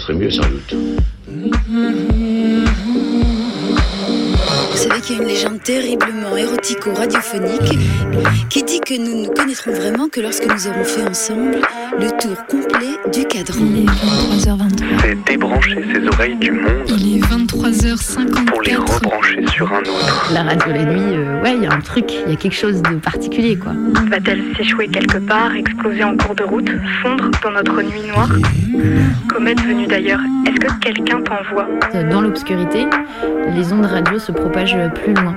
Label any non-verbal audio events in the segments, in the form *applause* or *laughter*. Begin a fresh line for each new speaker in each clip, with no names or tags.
serait mieux sans doute.
Vous savez qu'il y a une légende terriblement érotico-radiophonique qui dit que nous ne nous connaîtrons vraiment que lorsque nous aurons fait ensemble le tour complet du cadran.
Il est 23h23.
C'est débrancher ses oreilles du monde
Il est 23h54.
pour les rebrancher sur un autre.
La radio la nuit, euh, ouais, il y a un truc, il y a quelque chose de particulier, quoi.
Va-t-elle s'échouer quelque part, exploser en cours de route, fondre dans notre nuit noire? Comète venue d'ailleurs, est-ce que quelqu'un t'envoie?
Dans l'obscurité, les ondes radio se propagent plus loin.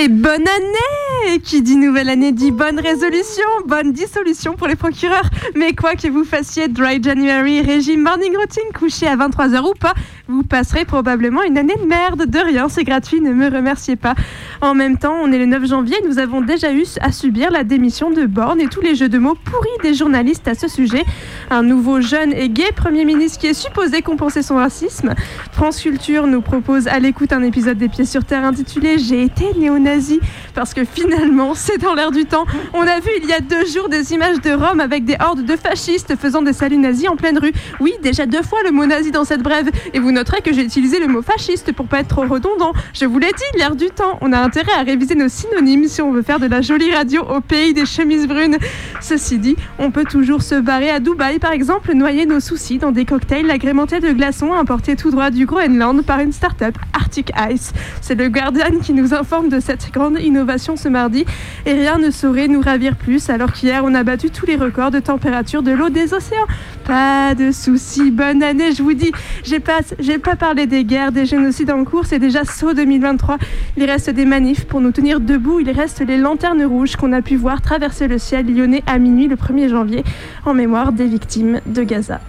Et bonne année Qui dit nouvelle année dit bonne résolution, bonne dissolution pour les procureurs. Mais quoi que vous fassiez Dry January, régime morning routine, couché à 23h ou pas, vous passerez probablement une année de merde. De rien, c'est gratuit, ne me remerciez pas. En même temps, on est le 9 janvier, nous avons déjà eu à subir la démission de Borne et tous les jeux de mots pourris des journalistes à ce sujet. Un nouveau jeune et gay Premier ministre qui est supposé compenser son racisme. France Culture nous propose à l'écoute un épisode des Pieds sur Terre intitulé J'ai été néo-nazi parce que finalement, *laughs* c'est dans l'air du temps. On a vu il y a deux jours des images de Rome avec des hordes de fascistes faisant des saluts nazis en pleine rue. Oui, déjà deux fois le mot nazi dans cette brève. Et vous noterez que j'ai utilisé le mot fasciste pour pas être trop redondant. Je vous l'ai dit, l'air du temps. On a intérêt à réviser nos synonymes si on veut faire de la jolie radio au pays des chemises brunes. Ceci dit, on peut toujours se barrer à Dubaï, par exemple, noyer nos soucis dans des cocktails agrémentés de glaçons importés tout droit du Groenland par une start-up, Arctic Ice. C'est le Guardian qui nous informe de cette grande innovation ce mardi. Et rien ne saurait nous ravir plus alors qu'hier on a battu tous les records de température de l'eau des océans. Pas de soucis, bonne année, je vous dis. J'ai pas, j'ai pas parlé des guerres, des génocides en cours, c'est déjà saut 2023. Il reste des manifs pour nous tenir debout, il reste les lanternes rouges qu'on a pu voir traverser le ciel lyonnais à minuit le 1er janvier en mémoire des victimes de Gaza.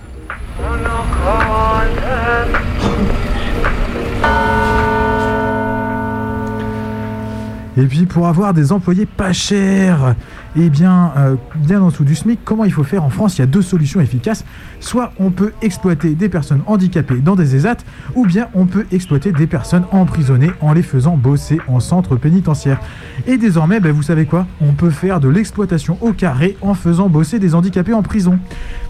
Et puis pour avoir des employés pas chers, et bien, euh, bien en dessous du SMIC, comment il faut faire en France? Il y a deux solutions efficaces. Soit on peut exploiter des personnes handicapées dans des ESAT, ou bien on peut exploiter des personnes emprisonnées en les faisant bosser en centre pénitentiaire. Et désormais, ben, vous savez quoi? On peut faire de l'exploitation au carré en faisant bosser des handicapés en prison.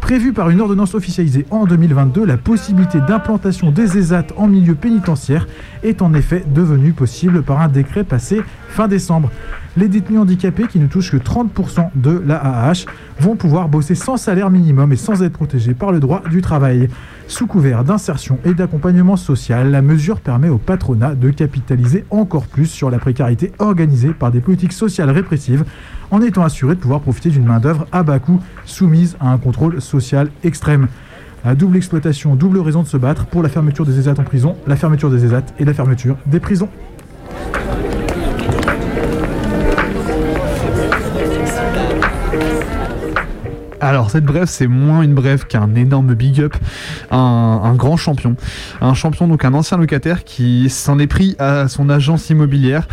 Prévu par une ordonnance officialisée en 2022, la possibilité d'implantation des ESAT en milieu pénitentiaire est en effet devenue possible par un décret passé fin décembre. Les détenus handicapés qui ne touchent que 30% de l'AAH vont pouvoir bosser sans salaire minimum et sans être protégés par le droit du travail. Sous couvert d'insertion et d'accompagnement social, la mesure permet au patronat de capitaliser encore plus sur la précarité organisée par des politiques sociales répressives en étant assuré de pouvoir profiter d'une main-d'œuvre à bas coût soumise à un contrôle social extrême. À double exploitation, double raison de se battre pour la fermeture des ESAT en prison, la fermeture des ESAT et la fermeture des prisons.
Cette brève c'est moins une brève qu'un énorme big up, un, un, grand champion, un champion donc un ancien locataire qui s'en est pris à son agence immobilière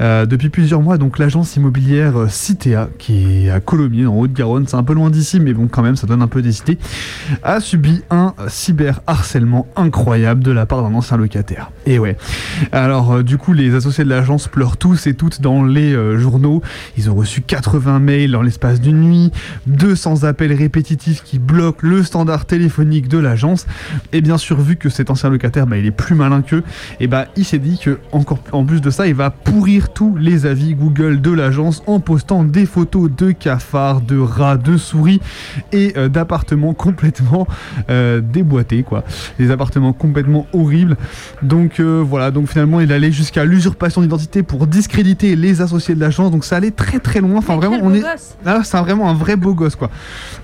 euh, depuis plusieurs mois. Donc l'agence immobilière Citea qui est à Colomiers en Haute-Garonne, c'est un peu loin d'ici mais bon quand même ça donne un peu des idées, a subi un cyber harcèlement incroyable de la part d'un ancien locataire. Et ouais. Alors euh, du coup les associés de l'agence pleurent tous et toutes dans les euh, journaux, ils ont reçu 80 mails dans l'espace d'une nuit, 200 appels appels répétitifs qui bloquent le standard téléphonique de l'agence. Et bien sûr, vu que cet ancien locataire, bah, il est plus malin qu'eux, et bah, il s'est dit que encore en plus de ça, il va pourrir tous les avis Google de l'agence en postant des photos de cafards, de rats, de souris et euh, d'appartements complètement euh, déboîtés, quoi. Des appartements complètement horribles. Donc euh, voilà, donc finalement, il allait jusqu'à l'usurpation d'identité pour discréditer les associés de l'agence. Donc ça allait très très loin. Enfin vraiment, on est, ah, c'est vraiment un vrai beau gosse, quoi.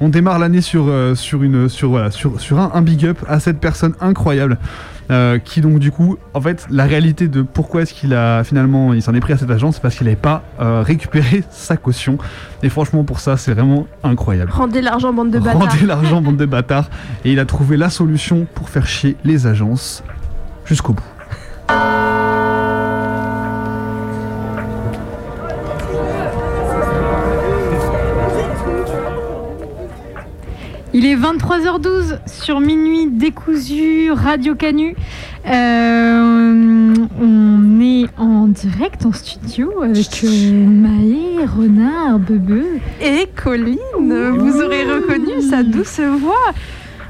On démarre l'année sur euh, sur une sur voilà sur sur un, un big up à cette personne incroyable. euh, qui donc du coup, en fait, la réalité de pourquoi est-ce qu'il a finalement, il s'en est pris à cette agence, c'est parce qu'il n'avait pas euh, récupéré sa caution. Et franchement, pour ça, c'est vraiment incroyable.
Rendez l'argent, bande de bâtards.
Rendez l'argent, bande de bâtards. Et il a trouvé la solution pour faire chier les agences jusqu'au bout.
Il est 23h12 sur Minuit décousu Radio Canu. Euh, on est en direct en studio avec euh, Maë, Renard, Bebe.
Et Colline, vous aurez reconnu sa douce voix.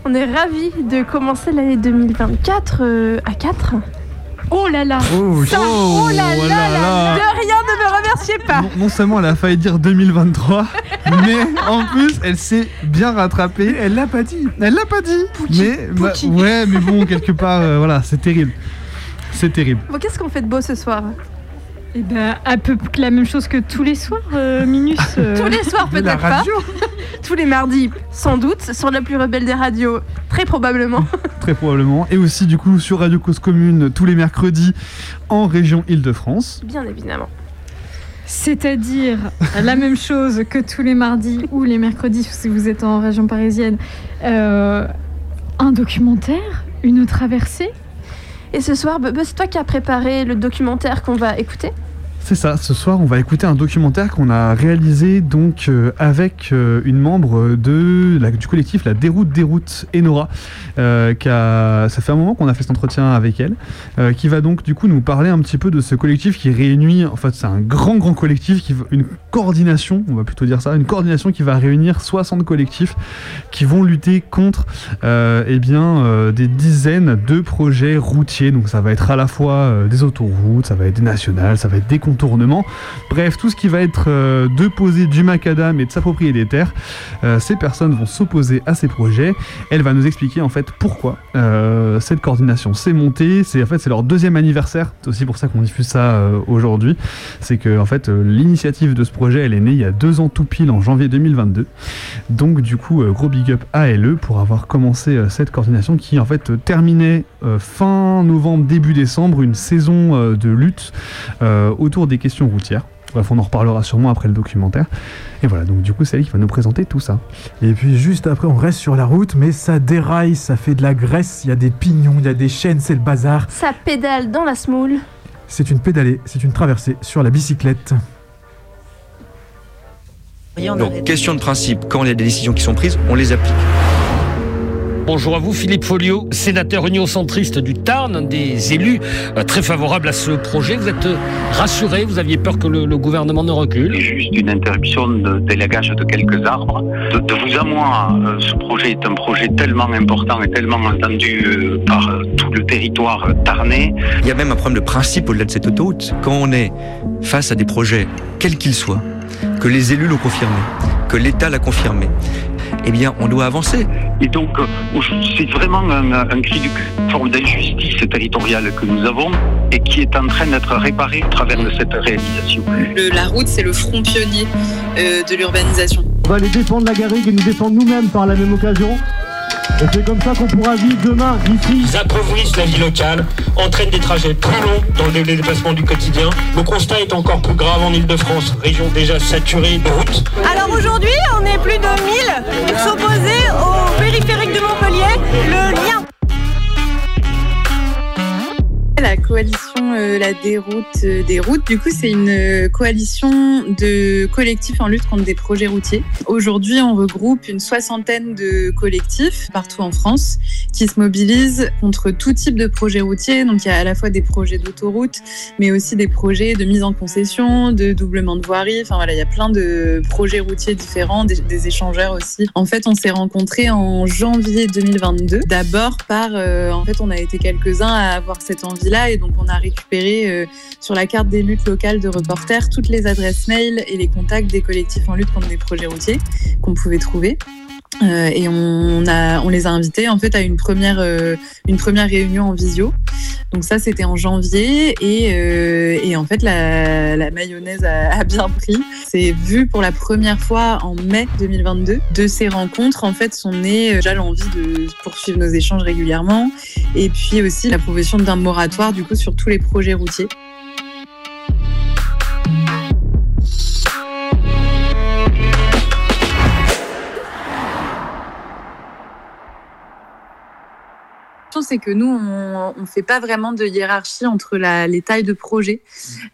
On est ravis de commencer l'année 2024 euh, à 4.
Oh là là
Oh,
Ça,
oh,
oh là là,
là.
De rien, ne me remerciez pas
Non, non seulement elle a failli dire 2023, *laughs* mais en plus elle s'est bien rattrapée.
Elle l'a pas dit.
Elle l'a pas dit. mais bah, ouais, mais bon, quelque part, euh, voilà, c'est terrible. C'est terrible.
Bon, qu'est-ce qu'on fait de beau ce soir?
Eh ben, à peu près la même chose que tous les soirs, euh, Minus. *laughs* euh.
Tous les soirs, peut-être pas. *laughs* Tous les mardis, sans doute. Sur la plus rebelle des radios, très probablement. *laughs*
Très probablement. Et aussi, du coup, sur Radio Cause Commune, tous les mercredis en région Île-de-France.
Bien évidemment.
C'est-à-dire la même chose que tous les mardis ou les mercredis si vous êtes en région parisienne. Euh, un documentaire, une traversée.
Et ce soir, c'est toi qui as préparé le documentaire qu'on va écouter
C'est ça, ce soir on va écouter un documentaire qu'on a réalisé donc euh, avec euh, une membre de du collectif La Déroute Déroute Enora. Euh, ça fait un moment qu'on a fait cet entretien avec elle, qui va donc du coup nous parler un petit peu de ce collectif qui réunit, en fait c'est un grand grand collectif, qui, une coordination, on va plutôt dire ça, une coordination qui va réunir 60 collectifs qui vont lutter contre eh bien, des dizaines de projets routiers. Donc ça va être à la fois des autoroutes, ça va être des nationales, ça va être des contournements. Bref, tout ce qui va être euh, de poser du macadam et de s'approprier des terres, euh, ces personnes vont s'opposer à ces projets. Elle va nous expliquer en fait pourquoi euh, cette coordination s'est montée. C'est en fait c'est leur deuxième anniversaire. C'est aussi pour ça qu'on diffuse ça aujourd'hui. C'est que en fait l'initiative de ce projet elle est née il y a deux ans tout pile en janvier 2022. Donc du coup, gros big up à LE pour avoir commencé cette coordination qui en fait terminait fin novembre, début décembre, une saison de lutte euh, autour des questions routières. Bref, on en reparlera sûrement après le documentaire. Et voilà, donc du coup, c'est elle qui va nous présenter tout ça.
Et puis juste après, on reste sur la route, mais ça déraille, ça fait de la graisse, il y a des pignons, il y a des chaînes, c'est le bazar.
Ça pédale dans la smoule.
C'est une pédalée, c'est une traversée sur la bicyclette.
Donc, question de principe, quand il y a des décisions qui sont prises, on les applique.
Bonjour à vous, Philippe Folliot, sénateur union centriste du Tarn, un des élus euh, très favorable à ce projet. Vous êtes euh, rassuré, vous aviez peur que le, le gouvernement ne recule?
Juste une interruption de délagage de quelques arbres. De, de vous à moi, euh, ce projet est un projet tellement important et tellement entendu par tout le territoire tarnais.
Il y a même un problème de principe au-delà de cette autoroute. Quand on est face à des projets, quels qu'ils soient, que les élus l'ont confirmé, que l'État l'a confirmé, eh bien, on doit avancer.
Et donc, c'est vraiment un, un cri du une forme d'injustice territoriale que nous avons et qui est en train d'être réparée à travers de cette réalisation.
Le- la route, c'est le front pionnier euh, de l'urbanisation.
On va les défendre la garrigue et nous défendre nous-mêmes par la même occasion. Et c'est comme ça qu'on pourra vivre demain ici.
Ils appauvrissent la vie locale, entraînent des trajets plus longs dans le déplacement du quotidien. Le constat est encore plus grave en Ile-de-France, région déjà saturée de routes.
Alors aujourd'hui, on est plus de 1000 pour s'opposer au périphérique de Montpellier, le lien.
La coalition euh, La Déroute euh, des routes. Du coup, c'est une euh, coalition de collectifs en lutte contre des projets routiers. Aujourd'hui, on regroupe une soixantaine de collectifs partout en France qui se mobilisent contre tout type de projets routiers. Donc, il y a à la fois des projets d'autoroute, mais aussi des projets de mise en concession, de doublement de voirie. Enfin voilà, il y a plein de projets routiers différents, des, échangeurs aussi. En fait, on s'est rencontrés en janvier 2022. D'abord par, en fait, on a été quelques-uns à avoir cette et donc on a récupéré euh, sur la carte des luttes locales de reporters toutes les adresses mail et les contacts des collectifs en lutte contre des projets routiers qu'on pouvait trouver. Euh, et on, a, on les a invités en fait à une première, euh, une première réunion en visio. Donc ça c'était en janvier et, euh, et en fait la, la mayonnaise a, a bien pris. C'est vu pour la première fois en mai 2022. De ces rencontres en fait sont nées euh, déjà l'envie de poursuivre nos échanges régulièrement et puis aussi la proposition d'un moratoire du coup sur tous les projets routiers. C'est que nous, on ne fait pas vraiment de hiérarchie entre la, les tailles de projet.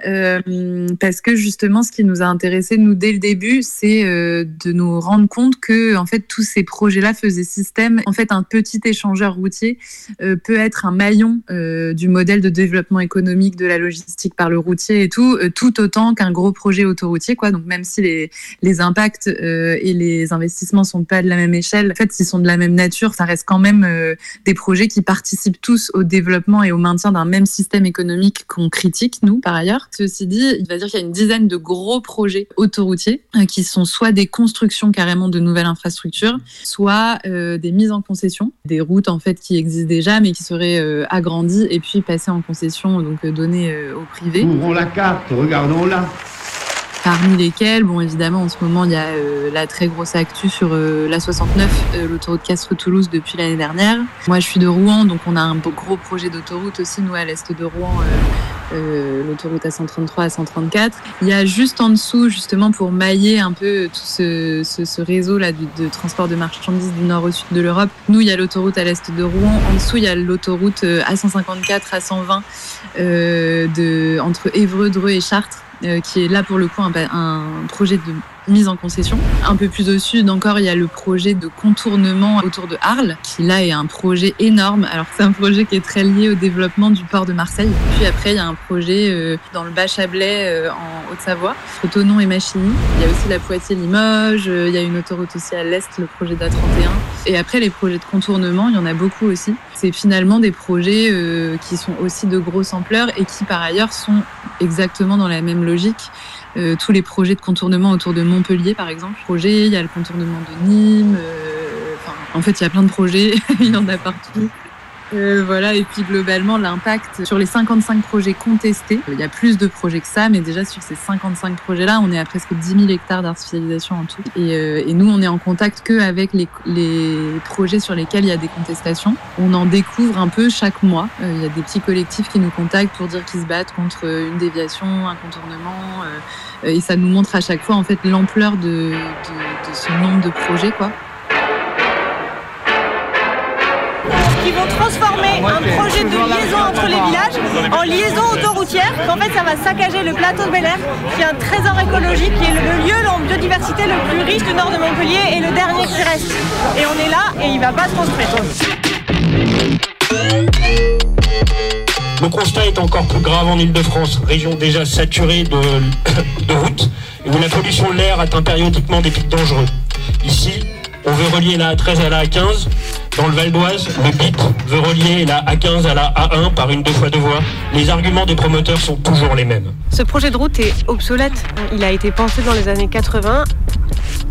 Euh, parce que justement, ce qui nous a intéressé, nous, dès le début, c'est euh, de nous rendre compte que, en fait, tous ces projets-là faisaient système. En fait, un petit échangeur routier euh, peut être un maillon du modèle de développement économique de la logistique par le routier et tout, tout autant qu'un gros projet autoroutier, quoi. Donc, même si les, les impacts et les investissements sont pas de la même échelle, en fait, s'ils sont de la même nature, ça reste quand même des projets qui participent tous au développement et au maintien d'un même système économique qu'on critique, nous, par ailleurs. Ceci dit, il va dire qu'il y a une dizaine de gros projets autoroutiers euh, qui sont soit des constructions carrément de nouvelles infrastructures, soit euh, des mises en concession, des routes en fait qui existent déjà mais qui seraient euh, agrandies et puis passées en concession, donc données euh, au privé.
Ouvrons la carte, regardons-la.
Parmi lesquels, bon, évidemment, en ce moment, il y a euh, la très grosse actu sur euh, la 69, euh, l'autoroute Castres-Toulouse depuis l'année dernière. Moi, je suis de Rouen, donc on a un gros projet d'autoroute aussi, nous, à l'est de Rouen, l'autoroute A133, à 134. Il y a juste en dessous, justement, pour mailler un peu tout ce, réseau-là de, transport de marchandises du nord au sud de l'Europe. Nous, il y a l'autoroute à l'est de Rouen. En dessous, il y a l'autoroute euh, A154, A120, euh, de, entre Évreux, Dreux et Chartres qui est là pour le coup un, un projet de mise en concession. Un peu plus au sud encore, il y a le projet de contournement autour de Arles, qui là est un projet énorme. Alors c'est un projet qui est très lié au développement du port de Marseille. Puis après, il y a un projet euh, dans le Bas-Chablais euh, en Haute-Savoie, entre Thonon et Machigny. Il y a aussi la Poitiers-Limoges, euh, il y a une autoroute aussi à l'est, le projet d'A31. Et après, les projets de contournement, il y en a beaucoup aussi. C'est finalement des projets qui sont aussi de grosse ampleur et qui par ailleurs sont exactement dans la même logique. Euh, tous les projets de contournement autour de Montpellier, par exemple. Projet, il y a le contournement de Nîmes. euh, en fait, il y a plein de projets. *laughs* il y en a partout. Euh, voilà, et puis globalement, l'impact sur les 55 projets contestés, il y a plus de projets que ça, mais déjà sur ces 55 projets-là, on est à presque 10 000 hectares d'artificialisation en tout. Et, euh, et nous, on est en contact que avec les, projets sur lesquels il y a des contestations. On en découvre un peu chaque mois. Euh, il y a des petits collectifs qui nous contactent pour dire qu'ils se battent contre une déviation, un contournement, et ça nous montre à chaque fois en fait l'ampleur de, de, de ce nombre de projets, quoi.
Qui vont transformer un projet de liaison entre les villages en liaison autoroutière. Qu'en fait, ça va saccager le plateau de Bel Air, qui est un trésor écologique, qui est le, lieu en biodiversité le plus riche du nord de Montpellier et le dernier qui reste. Et on est là et il va pas se construire.
Le constat est encore plus grave en Ile-de-France, région déjà saturée de, *coughs* de routes, et où la pollution de l'air atteint périodiquement des pics dangereux. Ici, on veut relier la A13 à la A15. Dans le Val d'Oise, le BIT veut relier la A15 à la A1 par une deux fois deux voies. Les arguments des promoteurs sont toujours les mêmes.
Ce projet de route est obsolète. Il a été pensé dans les années 80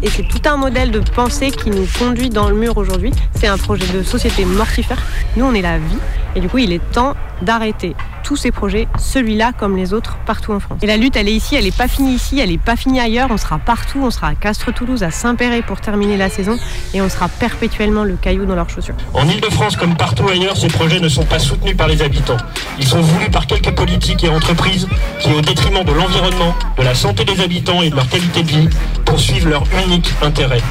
et c'est tout un modèle de pensée qui nous conduit dans le mur aujourd'hui. C'est un projet de société mortifère. Nous, on est la vie et du coup, il est temps d'arrêter tous ces projets, celui-là comme les autres, partout en France. Et la lutte, elle est ici, elle n'est pas finie ici, elle n'est pas finie ailleurs. On sera partout, on sera à Castres-Toulouse, à Saint-Péret pour terminer la saison et on sera perpétuellement le caillou dans leurs chaussures.
En Ile-de-France comme partout ailleurs, ces projets ne sont pas soutenus par les habitants. Ils sont voulus par quelques politiques et entreprises qui, au détriment de l'environnement, de la santé des habitants et de leur qualité de vie, poursuivent leur unique intérêt.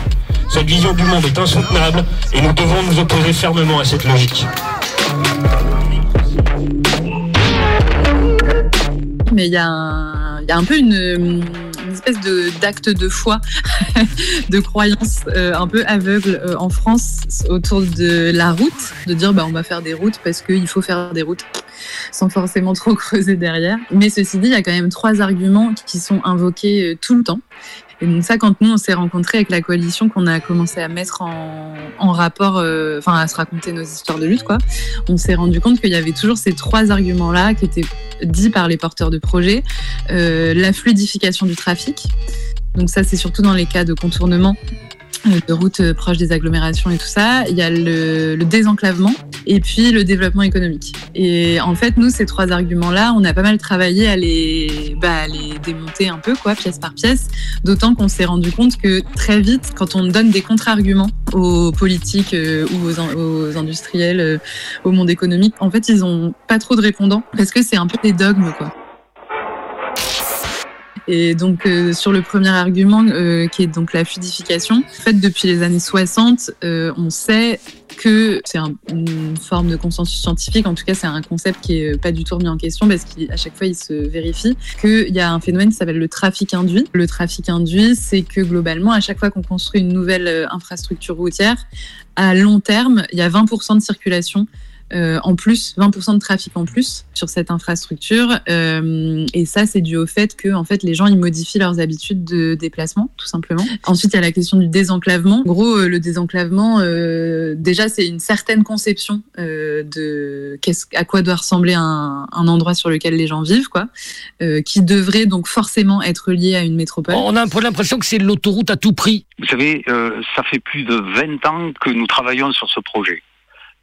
Cette vision du monde est insoutenable et nous devons nous opposer fermement à cette logique.
mais il y, a un- il y a un peu une espèce de d'acte de foi, *laughs* de croyance euh, un peu aveugle euh, en France autour de la route, de dire bah on va faire des routes parce qu'il faut faire des routes sans forcément trop *laughs* creuser derrière. Mais ceci dit, il y a quand même trois arguments qui sont invoqués euh, tout le temps. Et donc ça, quand nous, on s'est rencontrés avec la coalition, qu'on a commencé à mettre en, rapport, euh, enfin à se raconter nos histoires de lutte, quoi, on s'est rendu compte qu'il y avait toujours ces trois arguments-là qui étaient dits par les porteurs de projets. Euh, la fluidification du trafic. Donc ça, c'est surtout dans les cas de contournement de routes euh, proches des agglomérations et tout ça. Il y a le, le désenclavement et puis le développement économique. Et en fait, nous, ces trois arguments-là, on a pas mal travaillé à les, bah, à les démonter un peu, quoi, pièce par pièce. D'autant qu'on s'est rendu compte que très vite, quand on donne des contre-arguments aux politiques euh, ou aux, in- aux industriels, euh, au monde économique, en fait, ils ont pas trop de répondants parce que c'est un peu des dogmes, quoi. Et donc euh, sur le premier argument euh, qui est donc la fluidification, en fait depuis les années 60, euh, on sait que c'est un- une forme de consensus scientifique, en tout cas c'est un concept qui est pas du tout remis en question parce qu'à chaque fois il se vérifie qu'il y a un phénomène qui s'appelle le trafic induit. Le trafic induit, c'est que globalement à chaque fois qu'on construit une nouvelle infrastructure routière, à long terme, il y a 20% de circulation euh, en plus, 20% de trafic en plus sur cette infrastructure. Euh, et ça, c'est dû au fait que en fait, les gens ils modifient leurs habitudes de déplacement, tout simplement. Ensuite, il y a la question du désenclavement. En gros, euh, le désenclavement, euh, déjà, c'est une certaine conception euh, de qu'est-ce, à quoi doit ressembler un, un endroit sur lequel les gens vivent, quoi, euh, qui devrait donc forcément être lié à une métropole.
On a un peu l'impression que c'est l'autoroute à tout prix.
Vous savez, euh, ça fait plus de 20 ans que nous travaillons sur ce projet.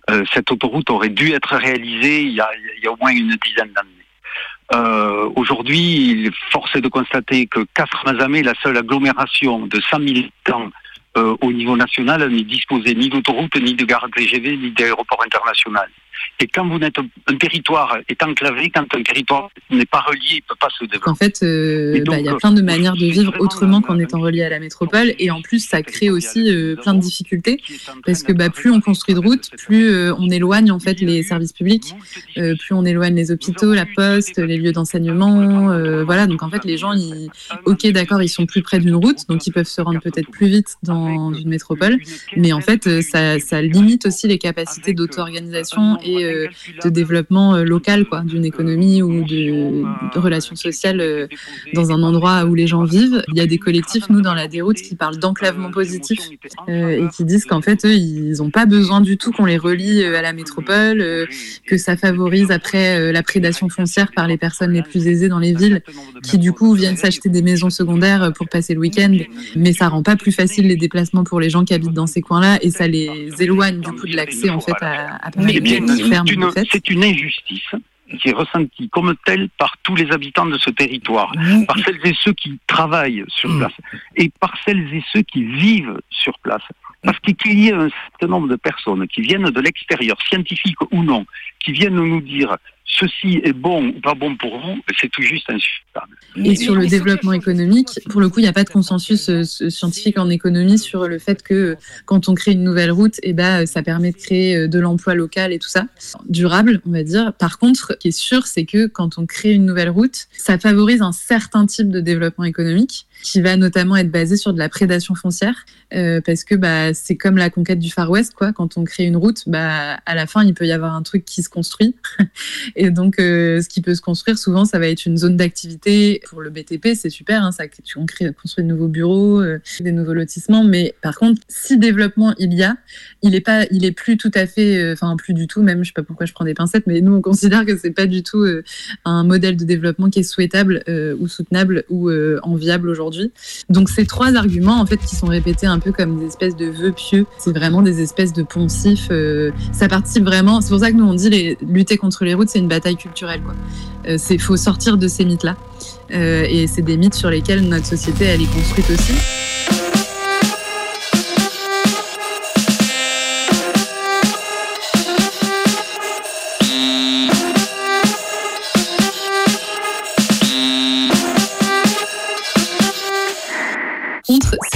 Euh, cette autoroute aurait dû être réalisée il y a, au moins une dizaine d'années. Euh, Aujourd'hui, il est forcé de constater que Castres-Mazamet, la seule agglomération de 100 000 habitants euh, au niveau national, n'est disposée ni d'autoroute, ni de gare TGV, ni d'aéroport international. Et quand vous n'êtes un territoire est enclavé, quand un territoire n'est pas relié, il ne peut pas se développer.
En fait, euh, bah, il y a plein de manières de vivre autrement qu'en étant relié à la métropole. Et en plus, ça crée aussi euh, plein de difficultés parce que bah, plus on construit de routes, plus euh, on éloigne en fait les services publics, plus on éloigne les hôpitaux, la poste, les lieux d'enseignement. voilà, donc en fait, les gens, ils, ok, d'accord, ils sont plus près d'une route, donc ils peuvent se rendre peut-être plus vite dans une métropole, mais en fait, ça, ça limite aussi les capacités d'auto-organisation et euh, de développement euh, local, quoi, d'une économie ou de, de relations sociales euh, dans un endroit où les gens vivent. Il y a des collectifs, nous, dans la déroute, qui parlent d'enclavement positif euh, et qui disent qu'en fait, eux, ils n'ont pas besoin du tout qu'on les relie euh, à la métropole, euh, que ça favorise après euh, la prédation foncière par les personnes les plus aisées dans les villes, qui du coup viennent s'acheter des maisons secondaires euh, pour passer le week-end, mais ça rend pas plus facile les déplacements pour les gens qui habitent dans ces coins-là et ça les éloigne du coup de l'accès en fait à, à mal
C'est une, injustice qui est ressentie comme telle par tous les habitants de ce territoire, par celles et ceux qui travaillent sur place et par celles et ceux qui vivent sur place. Parce qu'il y a un certain nombre de personnes qui viennent de l'extérieur, scientifiques ou non, qui viennent nous dire ceci est bon ou pas bon pour vous, c'est tout juste insupportable.
Et sur le développement économique, pour le coup, il n'y a pas de consensus euh, scientifique en économie sur le fait que quand on crée une nouvelle route, eh ben, ça permet de créer euh, de l'emploi local et tout ça, durable, on va dire. Par contre, ce qui est sûr, c'est que quand on crée une nouvelle route, ça favorise un certain type de développement économique qui va notamment être basé sur de la prédation foncière, euh, parce que bah, c'est comme la conquête du Far West, quoi. Quand on crée une route, bah, à la fin, il peut y avoir un truc qui se construit. *laughs* Et donc, euh, ce qui peut se construire, souvent, ça va être une zone d'activité. Pour le BTP, c'est super, hein, ça, on crée- construit de nouveaux bureaux, euh, des nouveaux lotissements. Mais par contre, si développement il y a, il est pas, il est plus tout à fait, enfin plus du tout. Même, je sais pas pourquoi je prends des pincettes, mais nous, on considère que c'est pas du tout un modèle de développement qui est souhaitable ou soutenable ou enviable aujourd'hui. Donc, ces trois arguments, en fait, qui sont répétés un peu comme des espèces de vœux pieux, c'est vraiment des espèces de poncifs. euh, ça participe vraiment. C'est pour ça que nous on dit les, lutter contre les routes, c'est une bataille culturelle. Quoi. Euh, c'est faut sortir de ces mythes-là. Euh, et c'est des mythes sur lesquels notre société elle est construite aussi.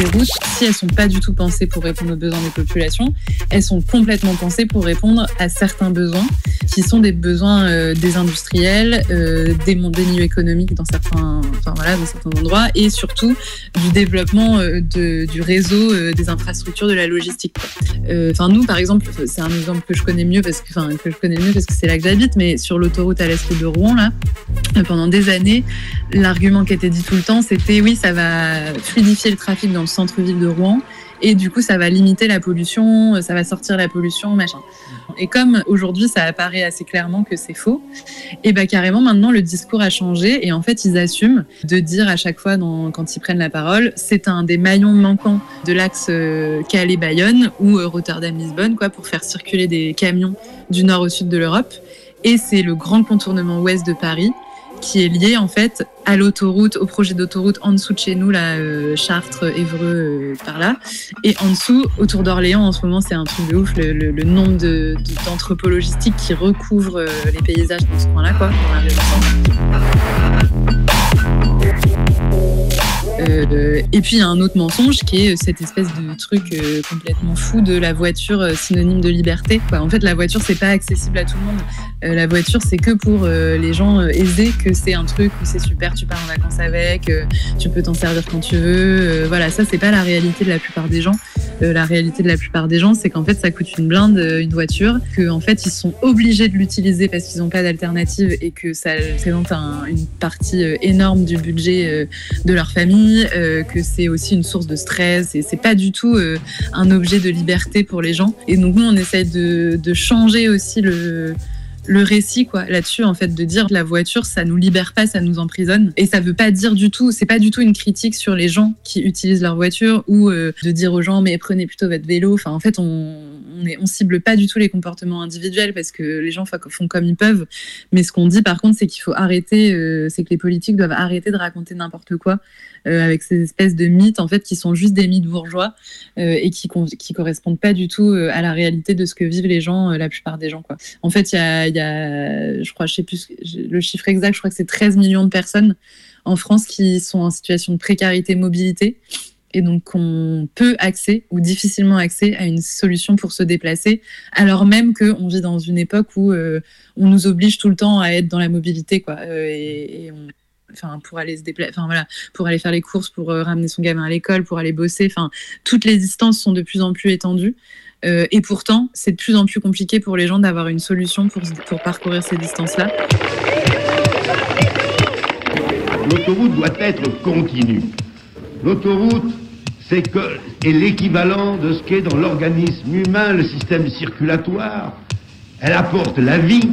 Routes, si elles sont pas du tout pensées pour répondre aux besoins des populations, elles sont complètement pensées pour répondre à certains besoins qui sont des besoins euh, des industriels, euh, des, des milieux économiques dans certains, voilà, dans certains endroits et surtout du développement euh, du réseau des infrastructures de la logistique. Enfin nous par exemple, c'est un exemple que je connais mieux parce que que je connais mieux parce que c'est là que j'habite, mais sur l'autoroute à l'est de Rouen là, pendant des années, l'argument qui était dit tout le temps, c'était oui, ça va fluidifier le trafic dans le centre-ville de Rouen et du coup, ça va limiter la pollution, ça va sortir la pollution, machin. Et comme aujourd'hui, ça apparaît assez clairement que c'est faux, et bah carrément maintenant le discours a changé et en fait ils assument de dire à chaque fois quand ils prennent la parole, c'est un des maillons manquants de l'axe euh, Calais-Bayonne ou euh, Rotterdam-Lisbonne, quoi, pour faire circuler des camions du nord au sud de l'Europe. Et c'est le grand contournement ouest de Paris qui est lié en fait à l'autoroute, au projet d'autoroute en dessous de chez nous, là, euh, Chartres, Évreux, euh, par là. Et en dessous, autour d'Orléans, en ce moment, c'est un truc de ouf, le, nombre de- de- d'entrepôts logistiques qui recouvrent euh, les paysages dans ce coin-là, quoi. dans Euh, et puis il y a un autre mensonge qui est cette espèce de truc euh, complètement fou de la voiture euh, synonyme de liberté. En fait, la voiture c'est pas accessible à tout le monde. Euh, la voiture c'est que pour euh, les gens euh, aisés que c'est un truc où c'est super, tu pars en vacances avec, euh, tu peux t'en servir quand tu veux. Euh, voilà, ça c'est pas la réalité de la plupart des gens. Euh, la réalité de la plupart des gens, c'est qu'en fait ça coûte une blinde euh, une voiture, que en fait ils sont obligés de l'utiliser parce qu'ils n'ont pas d'alternative et que ça présente un- une partie euh, énorme du budget euh, de leur famille, euh, que c'est aussi une source de stress et c'est pas du tout euh, un objet de liberté pour les gens. Et donc nous on essaye de, changer aussi le récit quoi là-dessus en fait de dire la voiture ça nous libère pas ça nous emprisonne. Et ça veut pas dire du tout c'est pas du tout une critique sur les gens qui utilisent leur voiture ou euh, de dire aux gens mais prenez plutôt votre vélo. Enfin en fait on on, cible pas du tout les comportements individuels parce que les gens font comme ils peuvent. Mais ce qu'on dit par contre c'est qu'il faut arrêter c'est que les politiques doivent arrêter de raconter n'importe quoi avec ces espèces de mythes en fait qui sont juste des mythes bourgeois euh, et qui qui correspondent pas du tout euh, à la réalité de ce que vivent les gens euh, la plupart des gens quoi. En fait il y a, je crois je sais plus le chiffre exact je crois que c'est 13 millions de personnes en France qui sont en situation de précarité mobilité et donc on peut accès ou difficilement accès à une solution pour se déplacer alors même qu'on vit dans une époque où euh, on nous oblige tout le temps à être dans la mobilité quoi euh, enfin pour aller se déplacer enfin voilà pour aller faire les courses pour euh, ramener son gamin à l'école pour aller bosser enfin toutes les distances sont de plus en plus étendues Euh, et pourtant c'est de plus en plus compliqué pour les gens d'avoir une solution pour, pour parcourir ces distances là
L'autoroute doit être continue. L'autoroute, c'est que est l'équivalent de ce qu'est dans l'organisme humain le système circulatoire. Elle apporte la vie,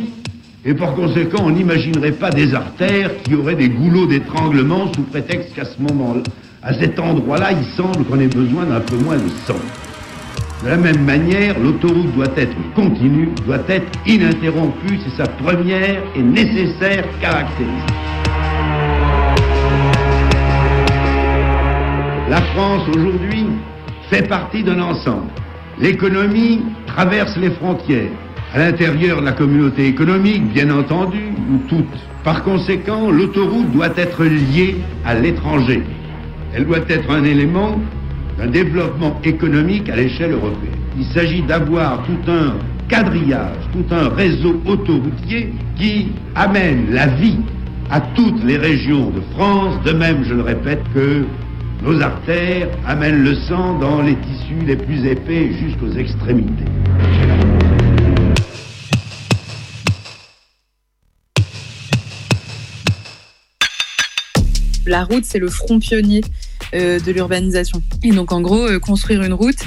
et par conséquent, on n'imaginerait pas des artères qui auraient des goulots d'étranglement sous prétexte qu'à ce moment-là, à cet endroit-là, il semble qu'on ait besoin d'un peu moins de sang. De la même manière, l'autoroute doit être continue, doit être ininterrompue, c'est sa première et nécessaire caractéristique. La France aujourd'hui fait partie d'un ensemble. L'économie traverse les frontières. À l'intérieur de la communauté économique, bien entendu, ou toutes. Par conséquent, l'autoroute doit être liée à l'étranger. Elle doit être un élément d'un développement économique à l'échelle européenne. Il s'agit d'avoir tout un quadrillage, tout un réseau autoroutier qui amène la vie à toutes les régions de France, de même, je le répète, que nos artères amènent le sang dans les tissus les plus épais jusqu'aux extrémités.
La route, c'est le front pionnier de l'urbanisation. Et donc, en gros, euh, construire une route,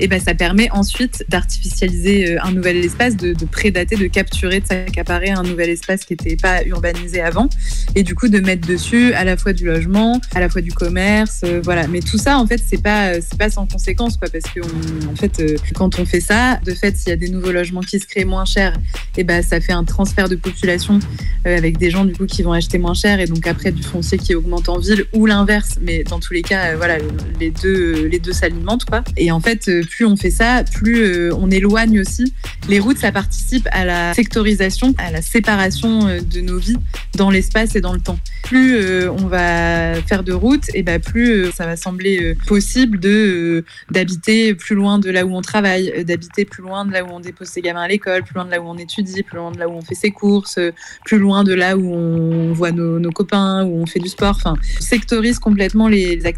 et ben, ça permet ensuite d'artificialiser euh, un nouvel espace, de, prédater, de capturer, de s'accaparer un nouvel espace qui n'était pas urbanisé avant, et du coup de mettre dessus à la fois du logement, à la fois du commerce, euh, voilà. Mais tout ça, en fait, c'est pas c'est pas sans conséquence, quoi, parce que en fait, euh, quand on fait ça, de fait, s'il y a des nouveaux logements qui se créent moins chers, et ben, ça fait un transfert de population euh, avec des gens du coup qui vont acheter moins cher, et donc après du foncier qui augmente en ville ou l'inverse. Mais dans tous les cas, euh, voilà, les deux, les deux s'alimentent, quoi. Et en fait, euh, plus on fait ça, plus euh, on éloigne aussi. Les routes, ça participe à la sectorisation, à la séparation euh, de nos vies dans l'espace et dans le temps. Plus euh, on va faire de routes, et ben plus euh, ça va sembler euh, possible de euh, d'habiter plus loin de là où on travaille, euh, d'habiter plus loin de là où on dépose ses gamins à l'école, plus loin de là où on étudie, plus loin de là où on fait ses courses, euh, plus loin de là où on voit nos, copains, où on fait du sport. Enfin, sectorise complètement les, les activités.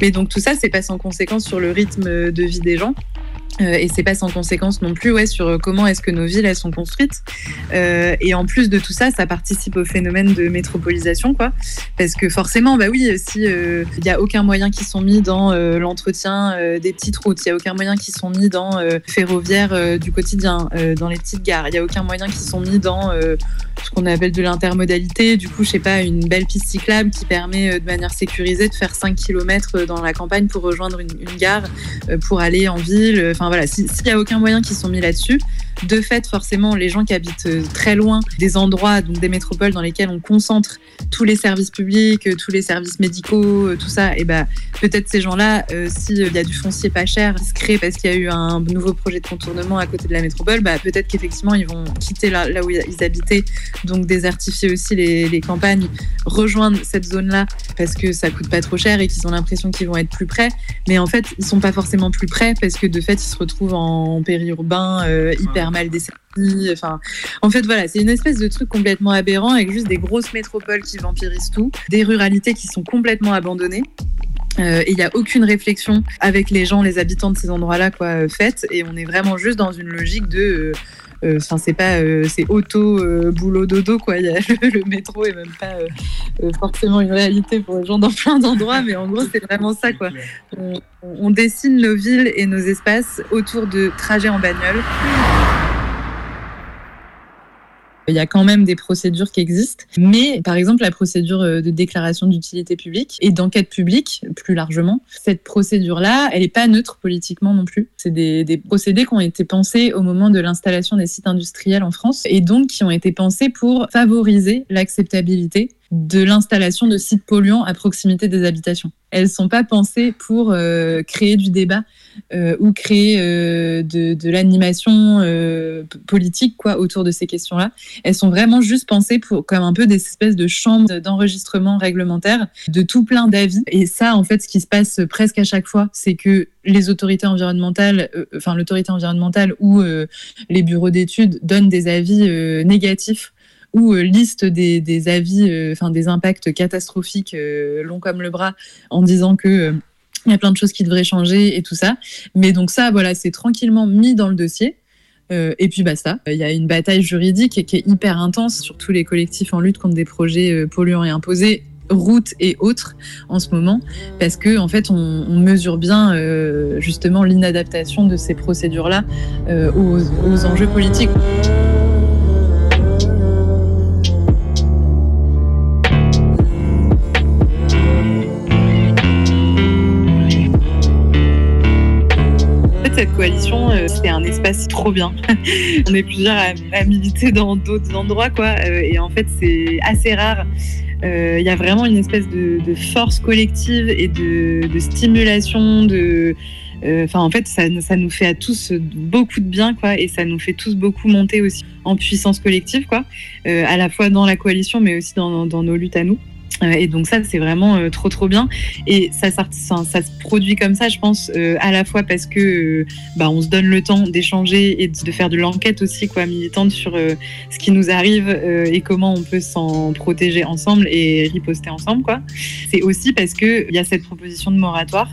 Mais donc tout ça, c'est pas sans conséquence sur le rythme de vie des gens. Euh, et c'est pas sans conséquence non plus ouais, sur euh, comment est-ce que nos villes elles sont construites. Euh, et en plus de tout ça, ça participe au phénomène de métropolisation, quoi. Parce que forcément, bah oui, si il y a aucun moyen qui sont mis dans euh, l'entretien euh, des petites routes, il y a aucun moyen qui sont mis dans euh, ferroviaire euh, du quotidien, euh, dans les petites gares, il y a aucun moyen qui sont mis dans euh, ce qu'on appelle de l'intermodalité. Du coup, je sais pas, une belle piste cyclable qui permet euh, de manière sécurisée de faire 5 km dans la campagne pour rejoindre une, gare, euh, pour aller en ville. Enfin voilà, si- s'il y a aucun moyen qui sont mis là-dessus, de fait, forcément, les gens qui habitent euh, très loin des endroits, donc des métropoles dans lesquelles on concentre tous les services publics, euh, tous les services médicaux, euh, tout ça, et ben peut-être ces gens-là, s'il y a du foncier pas cher qui se crée parce qu'il y a eu un nouveau projet de contournement à côté de la métropole, bah, peut-être qu'effectivement ils vont quitter là, où ils habitaient, donc désertifier aussi les, campagnes, rejoindre cette zone-là parce que ça coûte pas trop cher et qu'ils ont l'impression qu'ils vont être plus près. Mais en fait, ils sont pas forcément plus près parce que de fait, ils se retrouvent en périurbain, hyper mal desservis. Enfin, en fait, voilà, c'est une espèce de truc complètement aberrant avec juste des grosses métropoles qui vampirisent tout, des ruralités qui sont complètement abandonnées. Euh, et il n'y a aucune réflexion avec les gens, les habitants de ces endroits-là, quoi, euh, faite. Et on est vraiment juste dans une logique de. euh, euh, Enfin, c'est pas, euh, c'est auto, boulot, dodo, quoi. Il y a, *laughs* le, le métro est même pas forcément une réalité pour les gens dans plein d'endroits, mais en gros, c'est vraiment ça, quoi. On, on dessine nos villes et nos espaces autour de trajets en bagnole. Il y a quand même des procédures qui existent, mais par exemple la procédure euh, de déclaration d'utilité publique et d'enquête publique plus largement, cette procédure-là, elle n'est pas neutre politiquement non plus. C'est des, des procédés qui ont été pensés au moment de l'installation des sites industriels en France et donc qui ont été pensés pour favoriser l'acceptabilité de l'installation de sites polluants à proximité des habitations. Elles sont pas pensées pour euh, créer du débat euh, ou créer euh, de, de l'animation politique quoi autour de ces questions-là. Elles sont vraiment juste pensées pour comme un peu des espèces de chambres d'enregistrement réglementaire de tout plein d'avis. Et ça, en fait, ce qui se passe presque à chaque fois, c'est que les autorités environnementales, enfin l'autorité environnementale ou les bureaux d'études donnent des avis négatifs ou euh, liste des, avis, euh, enfin des impacts catastrophiques euh, longs comme le bras, en disant que il y a plein de choses qui devraient changer et tout ça. Mais donc ça, voilà, c'est tranquillement mis dans le dossier. Et puis basta. Il y a une bataille juridique qui est hyper intense sur tous les collectifs en lutte contre des projets polluants et imposés routes et autres en ce moment parce que en fait on, mesure bien justement l'inadaptation de ces procédures là aux enjeux politiques. Coalition, euh, c'est un espace trop bien. *laughs* On est plusieurs à, à militer dans d'autres endroits, quoi. euh, et en fait, c'est assez rare. Euh, Il y a vraiment une espèce de, force collective et de, stimulation, de. euh, Enfin, en fait, ça, ça nous fait à tous beaucoup de bien, quoi, et ça nous fait tous beaucoup monter aussi en puissance collective, quoi, euh, à la fois dans la coalition, mais aussi dans nos luttes à nous. Euh, et donc ça, c'est vraiment euh, trop trop bien. Et ça, ça, se produit comme ça, je pense, euh, à la fois parce que bah, on se donne le temps d'échanger et de faire de l'enquête aussi, quoi, militante sur ce qui nous arrive et comment on peut s'en protéger ensemble et riposter ensemble, quoi. C'est aussi parce que il y a cette proposition de moratoire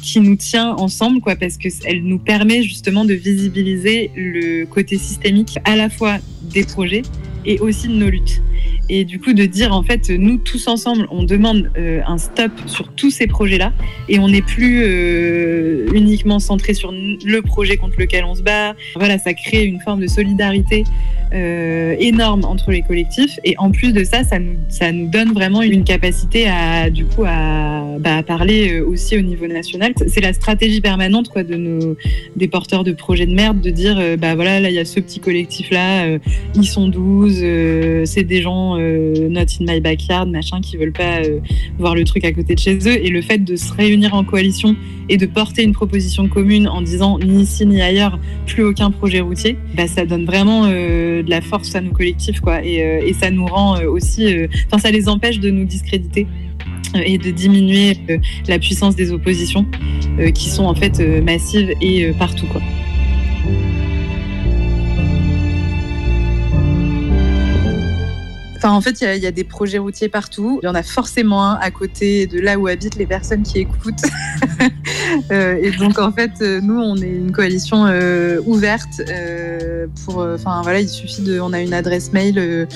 qui nous tient ensemble, quoi, parce que elle nous permet justement de visibiliser le côté systémique à la fois des projets et aussi de nos luttes. Et du coup, de dire, en fait, nous tous ensemble, on demande euh, un stop sur tous ces projets-là et on n'est plus euh, uniquement centré sur le projet contre lequel on se bat. Voilà, ça crée une forme de solidarité euh, énorme entre les collectifs. Et en plus de ça, ça nous, ça nous donne vraiment une capacité à, du coup, à, bah, parler euh, aussi au niveau national. C'est la stratégie permanente quoi, de nos, des porteurs de projets de merde de dire euh, bah voilà, là, il y a ce petit collectif-là, ils sont 12, euh, c'est des gens not in my backyard, machin, qui veulent pas voir le truc à côté de chez eux. Et le fait de se réunir en coalition et de porter une proposition commune en disant ni ici ni ailleurs, plus aucun projet routier, bah, ça donne vraiment de la force à nos collectifs, quoi. Et, euh, ça nous rend euh, aussi, euh, enfin, ça les empêche de nous discréditer et de diminuer la puissance des oppositions qui sont en fait massives et partout, quoi. En fait, il y a- des projets routiers partout. Il y en a forcément un à côté de là où habitent les personnes qui écoutent. *laughs* Euh, et donc, en fait, euh, nous, on est une coalition euh, ouverte. pour, enfin, voilà, il suffit de, on a une adresse mail,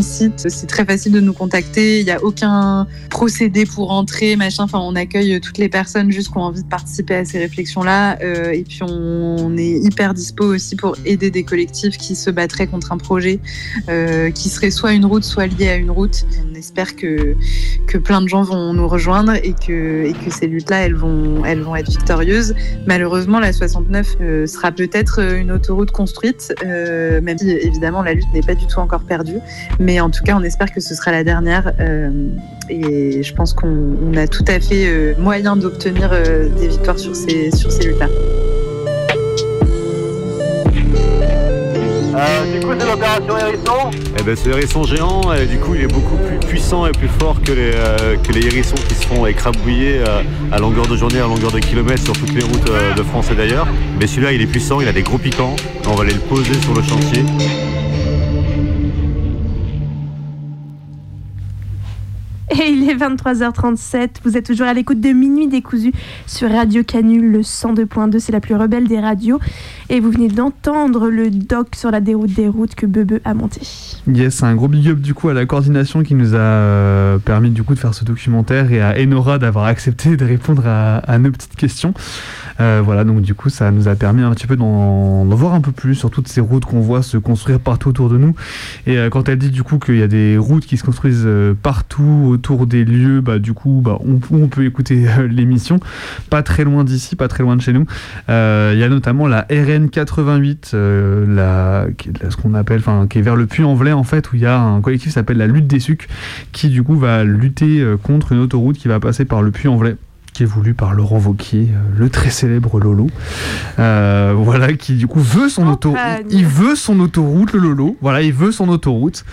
site. C'est très facile de nous contacter. Il n'y a aucun procédé pour entrer, machin. Enfin, on accueille toutes les personnes juste qui ont envie de participer à ces réflexions-là. Euh, et puis, on, est hyper dispo aussi pour aider des collectifs qui se battraient contre un projet euh, qui serait soit une route, soit lié à une route. On espère que, que plein de gens vont nous rejoindre et que, et que ces luttes-là, elles vont, elles vont être victorieuses. Malheureusement, la 69 euh, sera peut-être une autoroute construite, même si évidemment la lutte n'est pas du tout encore perdue. En tout cas, on espère que ce sera la dernière. euh, et je pense qu'on on a tout à fait euh, moyen d'obtenir euh, des victoires sur ces, sur ces luttes-là.
du coup, c'est l'opération Hérisson.
Eh ben, ce hérisson géant, et du coup, il est beaucoup plus puissant et plus fort que les, euh, que les hérissons qui se font écrabouiller euh, à longueur de journée, à longueur de kilomètres sur toutes les routes euh, de France et d'ailleurs. Mais celui-là, il est puissant, il a des gros piquants. On va aller le poser sur le chantier.
Est 23h37, vous êtes toujours à l'écoute de Minuit décousu sur Radio Canule, le 102.2, c'est la plus rebelle des radios. Et vous venez d'entendre le doc sur la déroute des routes que Bebe a monté.
Yes, un gros big up du coup à la coordination qui nous a euh, permis du coup de faire ce documentaire et à Enora d'avoir accepté de répondre à, à nos petites questions. Euh, voilà, donc du coup ça nous a permis un petit peu d'en d'en voir un peu plus sur toutes ces routes qu'on voit se construire partout autour de nous. Et euh, quand elle dit du coup qu'il y a des routes qui se construisent euh, partout autour des lieux, bah du coup bah, on, peut écouter euh, l'émission, pas très loin d'ici, pas très loin de chez nous. Euh, Il y a notamment la RN 88, euh, la, ce qu'on appelle, enfin qui est vers le Puy-en-Velay en fait, où il y a un collectif s'appelle la Lutte des Sucs, qui du coup va lutter contre une autoroute qui va passer par le Puy-en-Velay qui est voulu par Laurent Vauquier, euh, le très célèbre Lolo, Euh, voilà, qui du coup veut son autoroute, il veut son autoroute, le Lolo, voilà, il veut son autoroute.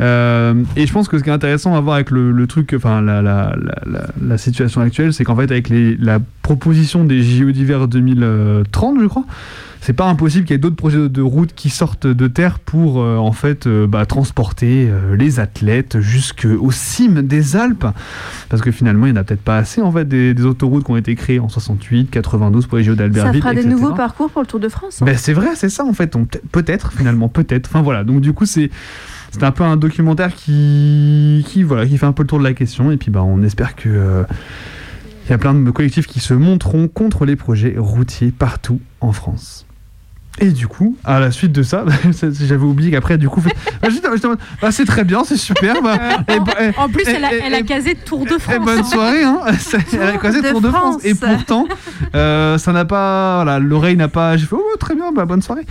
Euh, et je pense que ce qui est intéressant à voir avec le, le truc, enfin la, la, la, la- la situation actuelle, c'est qu'en fait avec les, la proposition des JO d'hiver 2030, je crois, c'est pas impossible qu'il y ait d'autres projets de, route qui sortent de terre pour euh, en fait euh, bah, transporter euh, les athlètes jusqu'aux cimes des Alpes parce que finalement il n'y en a peut-être pas assez en fait des, des autoroutes qui ont été créées en 68 92 pour les JO
Ça
d'Albertville
fera des
etc.
nouveaux parcours pour le Tour de France. hein.
Ben, c'est vrai, c'est ça en fait. Peut-être, finalement, peut-être. Enfin voilà. Donc du coup, c'est c'est un peu un documentaire qui, qui voilà, qui fait un peu le tour de la question. Et puis bah, on espère que euh, il y a plein de collectifs qui se monteront contre les projets routiers partout en France. Et du coup, à la suite de ça, *laughs* j'avais oublié qu'après, du coup, fait- *laughs* bah, bah, c'est très bien, c'est super. bah, et et-
En plus,
et-
elle a,
et-
elle a casé Tour de France.
et bonne soirée, hein. Elle a
de
Tour de France.
France.
Et pourtant, *laughs* euh, ça n'a pas. Voilà, l'oreille n'a pas. J'ai fait, oh, très bien, bah, bonne soirée.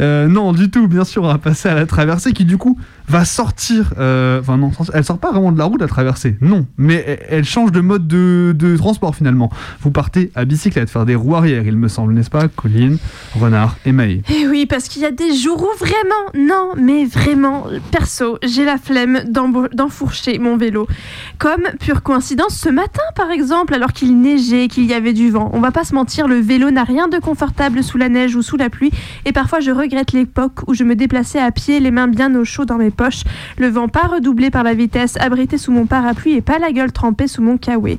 Euh, non, du tout, bien sûr, on va passer à la traversée qui, du coup, va sortir. euh, Enfin, non, elle sort pas vraiment de la route, la traversée. Non, mais elle, elle change de mode de, de transport finalement. Vous partez à bicyclette, faire des roues arrière, il me semble, n'est-ce pas Colline, Renard et
Et oui, parce qu'il y a des jours où vraiment, non, mais vraiment, perso, j'ai la flemme d'enfourcher mon vélo. Comme pure coïncidence, ce matin par exemple, alors qu'il neigeait, qu'il y avait du vent. On va pas se mentir, le vélo n'a rien de confortable sous la neige ou sous la pluie. Et parfois, je regrette l'époque où je me déplaçais à pied, les mains bien au chaud dans mes poches, le vent pas redoublé par la vitesse, abrité sous mon parapluie et pas la gueule trempée sous mon kawaii.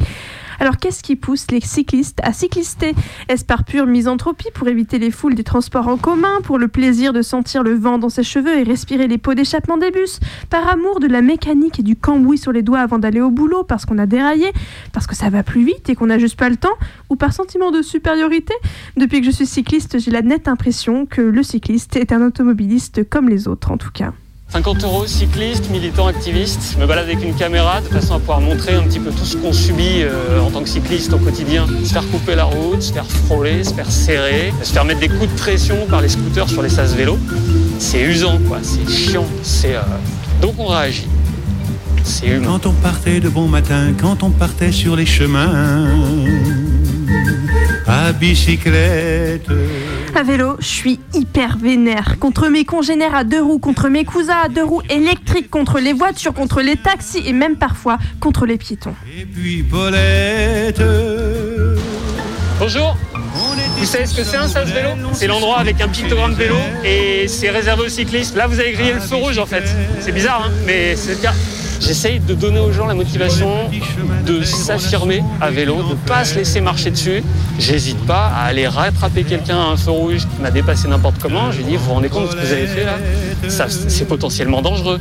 Alors qu'est-ce qui pousse les cyclistes à cyclister? Est-ce par pure misanthropie pour éviter les foules des transports en commun, pour le plaisir de sentir le vent dans ses cheveux et respirer les pots d'échappement des bus, par amour de la mécanique et du cambouis sur les doigts avant d'aller au boulot, parce qu'on a déraillé, parce que ça va plus vite et qu'on n'a juste pas le temps, ou par sentiment de supériorité? Depuis que je suis cycliste, j'ai la nette impression que le cycliste est un automobiliste comme les autres en tout cas.
50 euros, cycliste, militant, activiste. Me balade avec une caméra de façon à pouvoir montrer un petit peu tout ce qu'on subit euh, en tant que cycliste au quotidien. Se faire couper la route, se faire frôler, se faire serrer, se faire mettre des coups de pression par les scooters sur les sas vélo. C'est usant, quoi. C'est chiant. C'est euh, donc on réagit. C'est humain.
Quand on partait de bon matin, quand on partait sur les chemins, à bicyclette.
À vélo, je suis hyper vénère. Contre mes congénères à deux roues, contre mes cousins à deux roues électriques, contre les voitures, contre les taxis et même parfois contre les piétons.
Et puis Paulette.
Bonjour. Vous savez ce que c'est un sas vélo C'est l'endroit avec un pictogramme vélo et c'est réservé aux cyclistes. Là, vous avez grillé le feu rouge en fait. C'est bizarre, hein mais c'est le cas. J'essaye de donner aux gens la motivation de s'affirmer à vélo, de ne pas se laisser marcher dessus. J'hésite pas à aller rattraper quelqu'un à un feu rouge qui m'a dépassé n'importe comment. Je lui dis, vous vous rendez compte de ce que vous avez fait là? C'est potentiellement dangereux.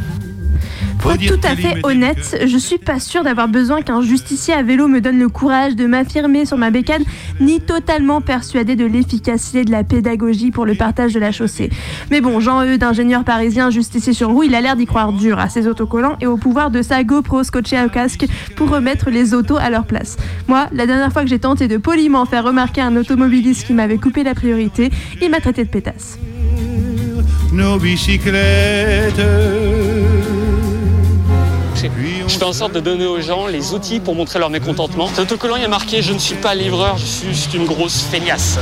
Pour être tout à fait honnête, je suis pas sûre d'avoir besoin qu'un justicier à vélo me donne le courage de m'affirmer sur ma bécane, ni totalement persuadée de l'efficacité de la pédagogie pour le partage de la chaussée. Mais bon, Jean-Eudes, ingénieur parisien justicier sur roue, il a l'air d'y croire dur à ses autocollants et au pouvoir de sa GoPro scotchée au casque pour remettre les autos à leur place. Moi, la dernière fois que j'ai tenté de poliment faire remarquer un automobiliste qui m'avait coupé la priorité, il m'a traité de pétasse.
Nos bicyclettes.
Je fais en sorte de donner aux gens les outils pour montrer leur mécontentement. Cet autocollant, il y a marqué Je ne suis pas livreur, je suis juste une grosse feignasse.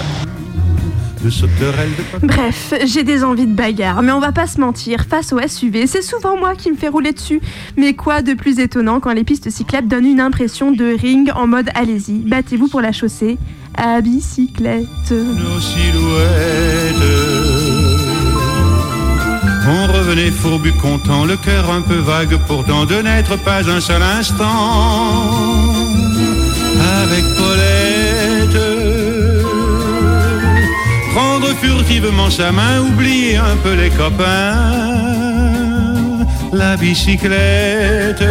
de sauterelles de
Bref, j'ai des envies de bagarre, mais on va pas se mentir, face au SUV, c'est souvent moi qui me fais rouler dessus. Mais quoi de plus étonnant quand les pistes cyclables donnent une impression de ring en mode allez-y, battez-vous pour la chaussée, à bicyclette.
nos silhouettes. On revenait fourbu content, le cœur un peu vague, pourtant de n'être pas un seul instant avec Paulette. Prendre furtivement sa main, oublier un peu les copains, la bicyclette.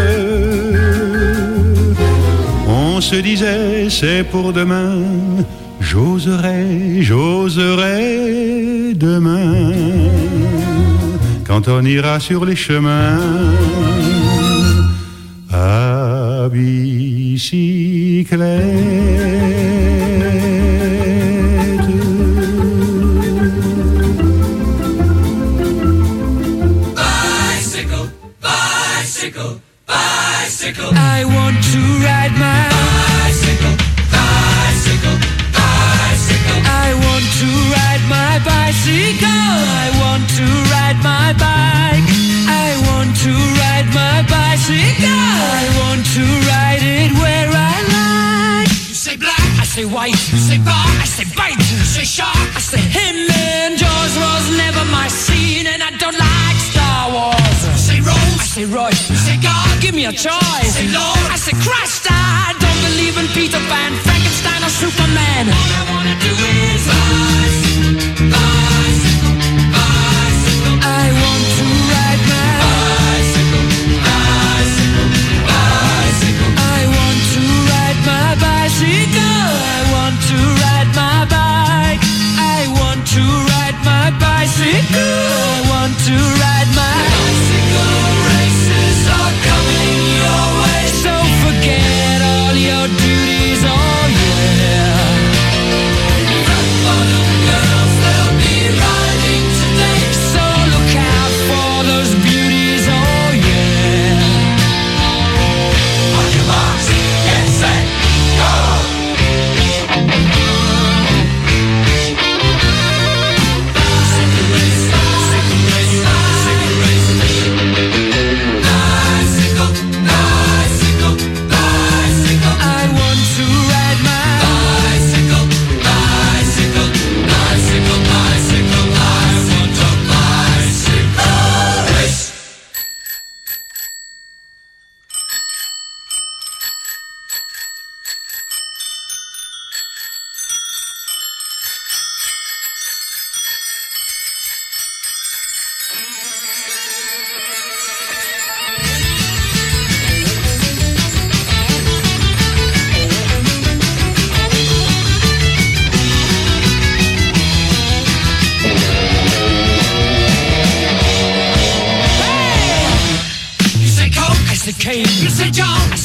On se disait, c'est pour demain, j'oserai, j'oserai demain quand on ira sur les chemins à bicyclette.
Bicycle, bicycle, bicycle. I want to ride my ride my bike. I want to ride my bicycle. I want to ride it where I like. You say black, I say white. You say bar, I say bite. You say shark, I say him. And Jaws was never my scene, and I don't like Star Wars. You say Rose, I say Royce. You say God, give me a choice. You say Lord, I say Christ. I don't believe in Peter Pan, Frankenstein, or Superman. All I wanna do is rise. Bicycle. I want to ride my bicycle.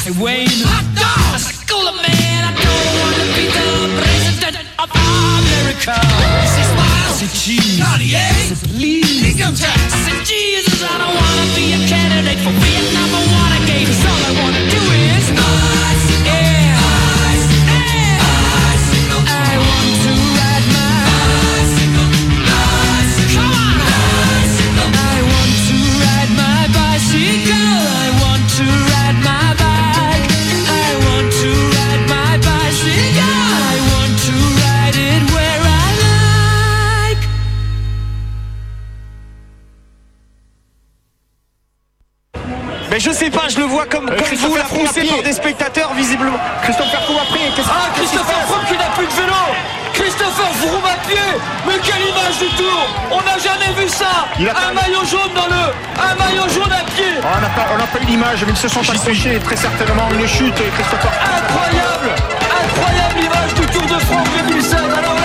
Wayne. Hot dog! A school of man, I don't want to be the president of America. C'est smile, c'est cheese. Cartier, c'est please. Income tax, c'est Jesus. I don't want to be a candidate for Vietnam or Watergate. 'cause all I want
vois comme,
Euh,
comme vous,
Christopher
là,
Froome a
poussé
pris.
par des spectateurs, visiblement.
Christopher Froome a pris. qu'est-ce
Ah, Christopher Froome qui n'a plus de vélo Christopher Froome à pied Mais quelle image du tour On n'a jamais vu ça
Il a
Un maillot jaune dans le... Un maillot jaune à pied
Oh, On n'a pas, on n'a pas eu l'image, mais ils se sont accrochés très certainement une chute et Christopher.
Incroyable Incroyable image du Tour de France 2016 Alors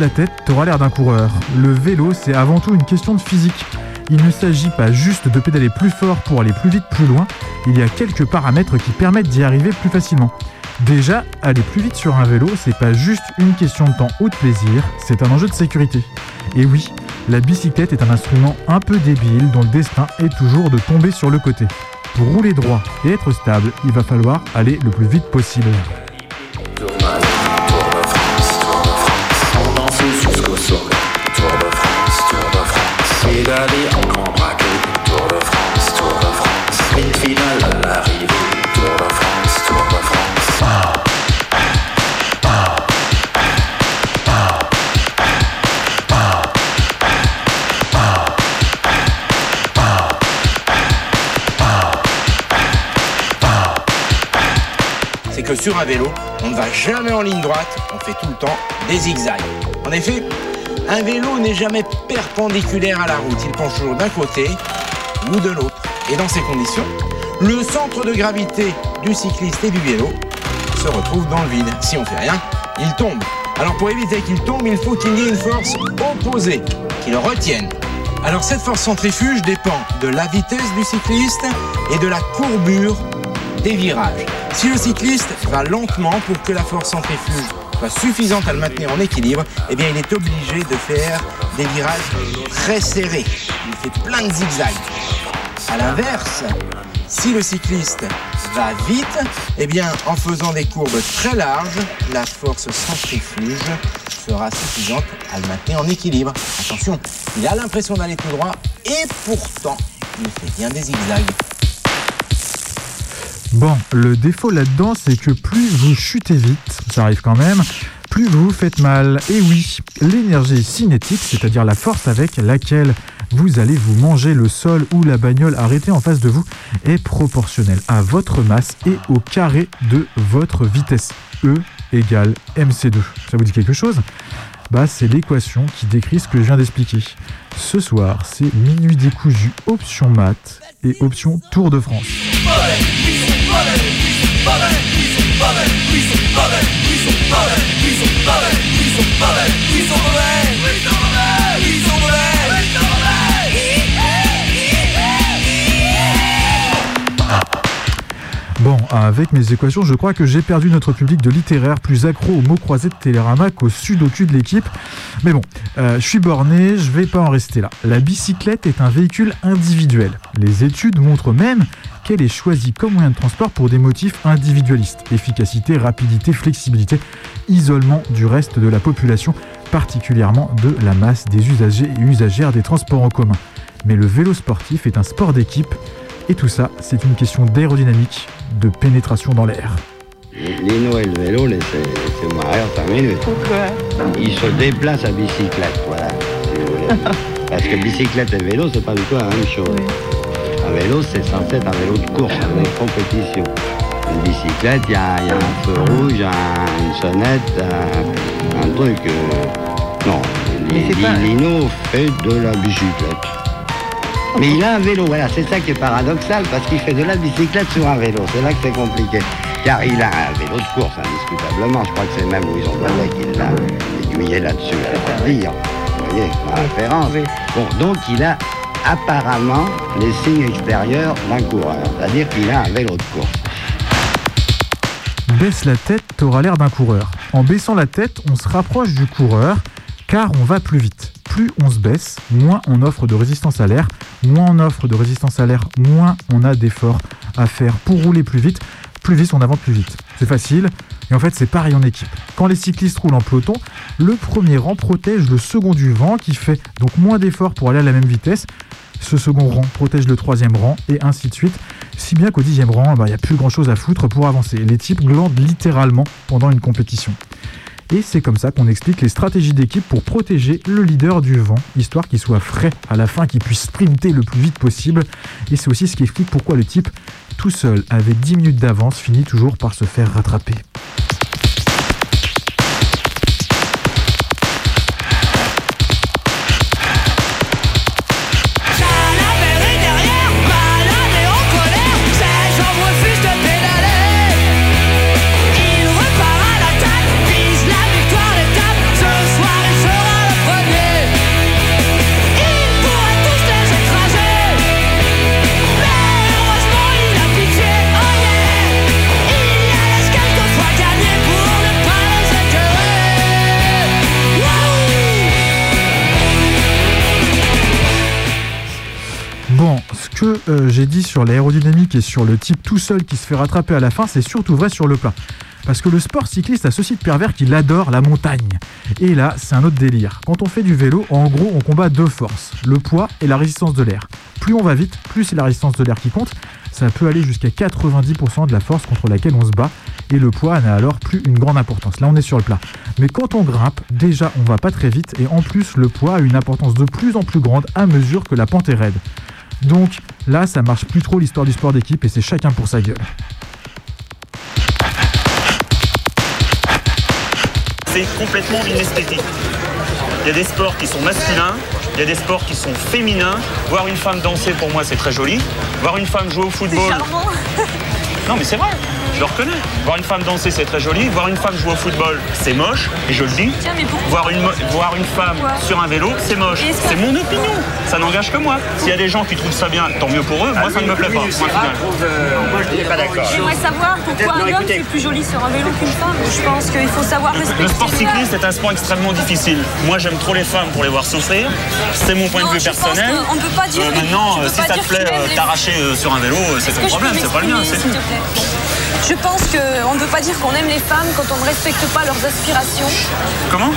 la
tête, t'auras l'air d'un coureur. Le vélo, c'est avant tout une question de physique. Il ne s'agit pas juste de pédaler plus fort pour aller plus vite, plus loin. Il y a quelques paramètres qui permettent d'y arriver plus facilement. Déjà, aller plus vite sur un vélo, c'est pas juste une question de temps ou de plaisir, c'est un enjeu de sécurité. Et oui, la bicyclette est un instrument un peu débile dont le destin est toujours de tomber sur le côté. Pour rouler droit et être stable, il va falloir aller le plus vite possible.
Pédaler en grand braquet, Tour de France, Tour de France. Sprint final à l'arrivée, Tour de France, Tour de France.
c'est que sur un vélo, on ne va jamais en ligne droite, on fait tout le temps des zigzags. En effet, un vélo n'est jamais perpendiculaire à la route, il penche toujours d'un côté ou de l'autre. Et dans ces conditions, le centre de gravité du cycliste et du vélo se retrouve dans le vide. Si on fait rien, il tombe. Alors pour éviter qu'il tombe, il faut qu'il y ait une force opposée qui le retienne. Alors cette force centrifuge dépend de la vitesse du cycliste et de la courbure des virages. Si le cycliste va lentement pour que la force centrifuge suffisante à le maintenir en équilibre, eh bien il est obligé de faire des virages très serrés. Il fait plein de zigzags. À l'inverse, si le cycliste va vite, eh bien en faisant des courbes très larges, la force centrifuge sera suffisante à le maintenir en équilibre. Attention, il a l'impression d'aller tout droit et pourtant il fait bien des zigzags.
Bon, le défaut là-dedans, c'est que plus vous chutez vite, ça arrive quand même, plus vous faites mal. Et oui, l'énergie cinétique, c'est-à-dire la force avec laquelle vous allez vous manger le sol ou la bagnole arrêtée en face de vous, est proportionnelle à votre masse et au carré de votre vitesse. E égale MC2. Ça vous dit quelque chose? Bah, c'est l'équation qui décrit ce que je viens d'expliquer. Ce soir, c'est minuit décousu option maths et option Tour de France. Please don't bother, please don't bother, please don't bother, please don't bother, please don't bother, please don't bother. Bon, avec mes équations, je crois que j'ai perdu notre public de littéraire plus accro aux mots croisés de Télérama qu'au sudoku de l'équipe. Mais bon, euh, je suis borné, je vais pas en rester là. La bicyclette est un véhicule individuel. Les études montrent même qu'elle est choisie comme moyen de transport pour des motifs individualistes. Efficacité, rapidité, flexibilité, isolement du reste de la population, particulièrement de la masse des usagers et usagères des transports en commun. Mais le vélo sportif est un sport d'équipe et tout ça, c'est une question d'aérodynamique, de pénétration dans l'air.
Lino et le vélo, laissez-moi rire 5 minutes.
Pourquoi?
Il se déplace à bicyclette, voilà, si vous voulez. Parce que bicyclette et vélo, c'est pas du tout la même chose. Un vélo, c'est censé être un vélo de course, de compétition. Une bicyclette, il y a, il y a un feu rouge, un- une sonnette, un, un truc. euh, non, Li- Li- Lino fait de la bicyclette. Mais il a un vélo, voilà, c'est ça qui est paradoxal, parce qu'il fait de la bicyclette sur un vélo. C'est là que c'est compliqué. Car il a un vélo de course, indiscutablement. Je crois que c'est même où ils ont donné qu'il l'a aiguillé là-dessus, à dire. Vous voyez, la référence. Bon, donc il a apparemment les signes extérieurs d'un coureur. C'est-à-dire qu'il a un vélo de course.
Baisse la tête, t'auras l'air d'un coureur. En baissant la tête, on se rapproche du coureur, car on va plus vite. Plus on se baisse, moins on offre de résistance à l'air. Moins on offre de résistance à l'air, moins on a d'efforts à faire pour rouler plus vite. Plus vite, on avance plus vite. C'est facile. Et en fait, c'est pareil en équipe. Quand les cyclistes roulent en peloton, le premier rang protège le second du vent, qui fait donc moins d'efforts pour aller à la même vitesse. Ce second rang protège le troisième rang, et ainsi de suite. Si bien qu'au dixième rang, bah, il n'y a plus grand chose à foutre pour avancer. Les types glandent littéralement pendant une compétition. Et c'est comme ça qu'on explique les stratégies d'équipe pour protéger le leader du vent, histoire qu'il soit frais à la fin, qu'il puisse sprinter le plus vite possible. Et c'est aussi ce qui explique pourquoi le type, tout seul, avec 10 minutes d'avance, finit toujours par se faire rattraper. Euh, j'ai dit sur l'aérodynamique et sur le type tout seul qui se fait rattraper à la fin, c'est surtout vrai sur le plat. Parce que le sport cycliste a ceci de pervers qu'il adore la montagne. Et là, c'est un autre délire. Quand on fait du vélo, en gros, on combat deux forces, le poids et la résistance de l'air. Plus on va vite, plus c'est la résistance de l'air qui compte. Ça peut aller jusqu'à 90% de la force contre laquelle on se bat. Et le poids n'a alors plus une grande importance. Là, on est sur le plat. Mais quand on grimpe, déjà, on va pas très vite. Et en plus, le poids a une importance de plus en plus grande à mesure que la pente est raide. Donc là, ça marche plus trop l'histoire du sport d'équipe et c'est chacun pour sa gueule.
C'est complètement inesthétique. Il y a des sports qui sont masculins, il y a des sports qui sont féminins. Voir une femme danser, pour moi, c'est très joli. Voir une femme jouer au football. *laughs* Non, mais c'est vrai, je le reconnais. Voir une femme danser, c'est très joli. Voir une femme jouer au football, c'est moche, et je le dis.
Tiens, mais pourquoi
Voir une, voir une femme sur un vélo, c'est moche. C'est mon opinion. Ça n'engage que moi. S'il y a des gens qui trouvent ça bien, tant mieux pour eux. Moi, ça ne me plaît pas.
Moi je n'étais pas d'accord.
J'aimerais savoir pourquoi un homme c'est plus joli sur un vélo qu'une femme. Je pense qu'il faut savoir respecter.
Le sport cycliste est un sport extrêmement difficile. Moi, j'aime trop les femmes pour les voir souffrir. C'est mon point
Non,
de vue personnel.
qu'on ne peut pas dire
Euh,
que-
maintenant, si ça te
dire
plaît euh, t'arracher euh, sur un vélo, c'est ton problème, c'est pas le mien,
Je pense qu'on ne peut pas dire qu'on aime les femmes quand on ne respecte pas leurs aspirations.
Comment?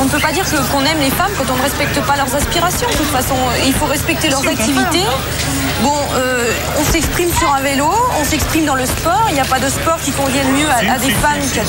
On ne peut pas dire que- qu'on aime les femmes quand on ne respecte pas leurs aspirations. De toute façon, il faut respecter leurs activités. Bon, euh, on s'exprime sur un vélo, on s'exprime dans le sport. Il n'y a pas de sport qui convienne mieux à, à des femmes qu'à.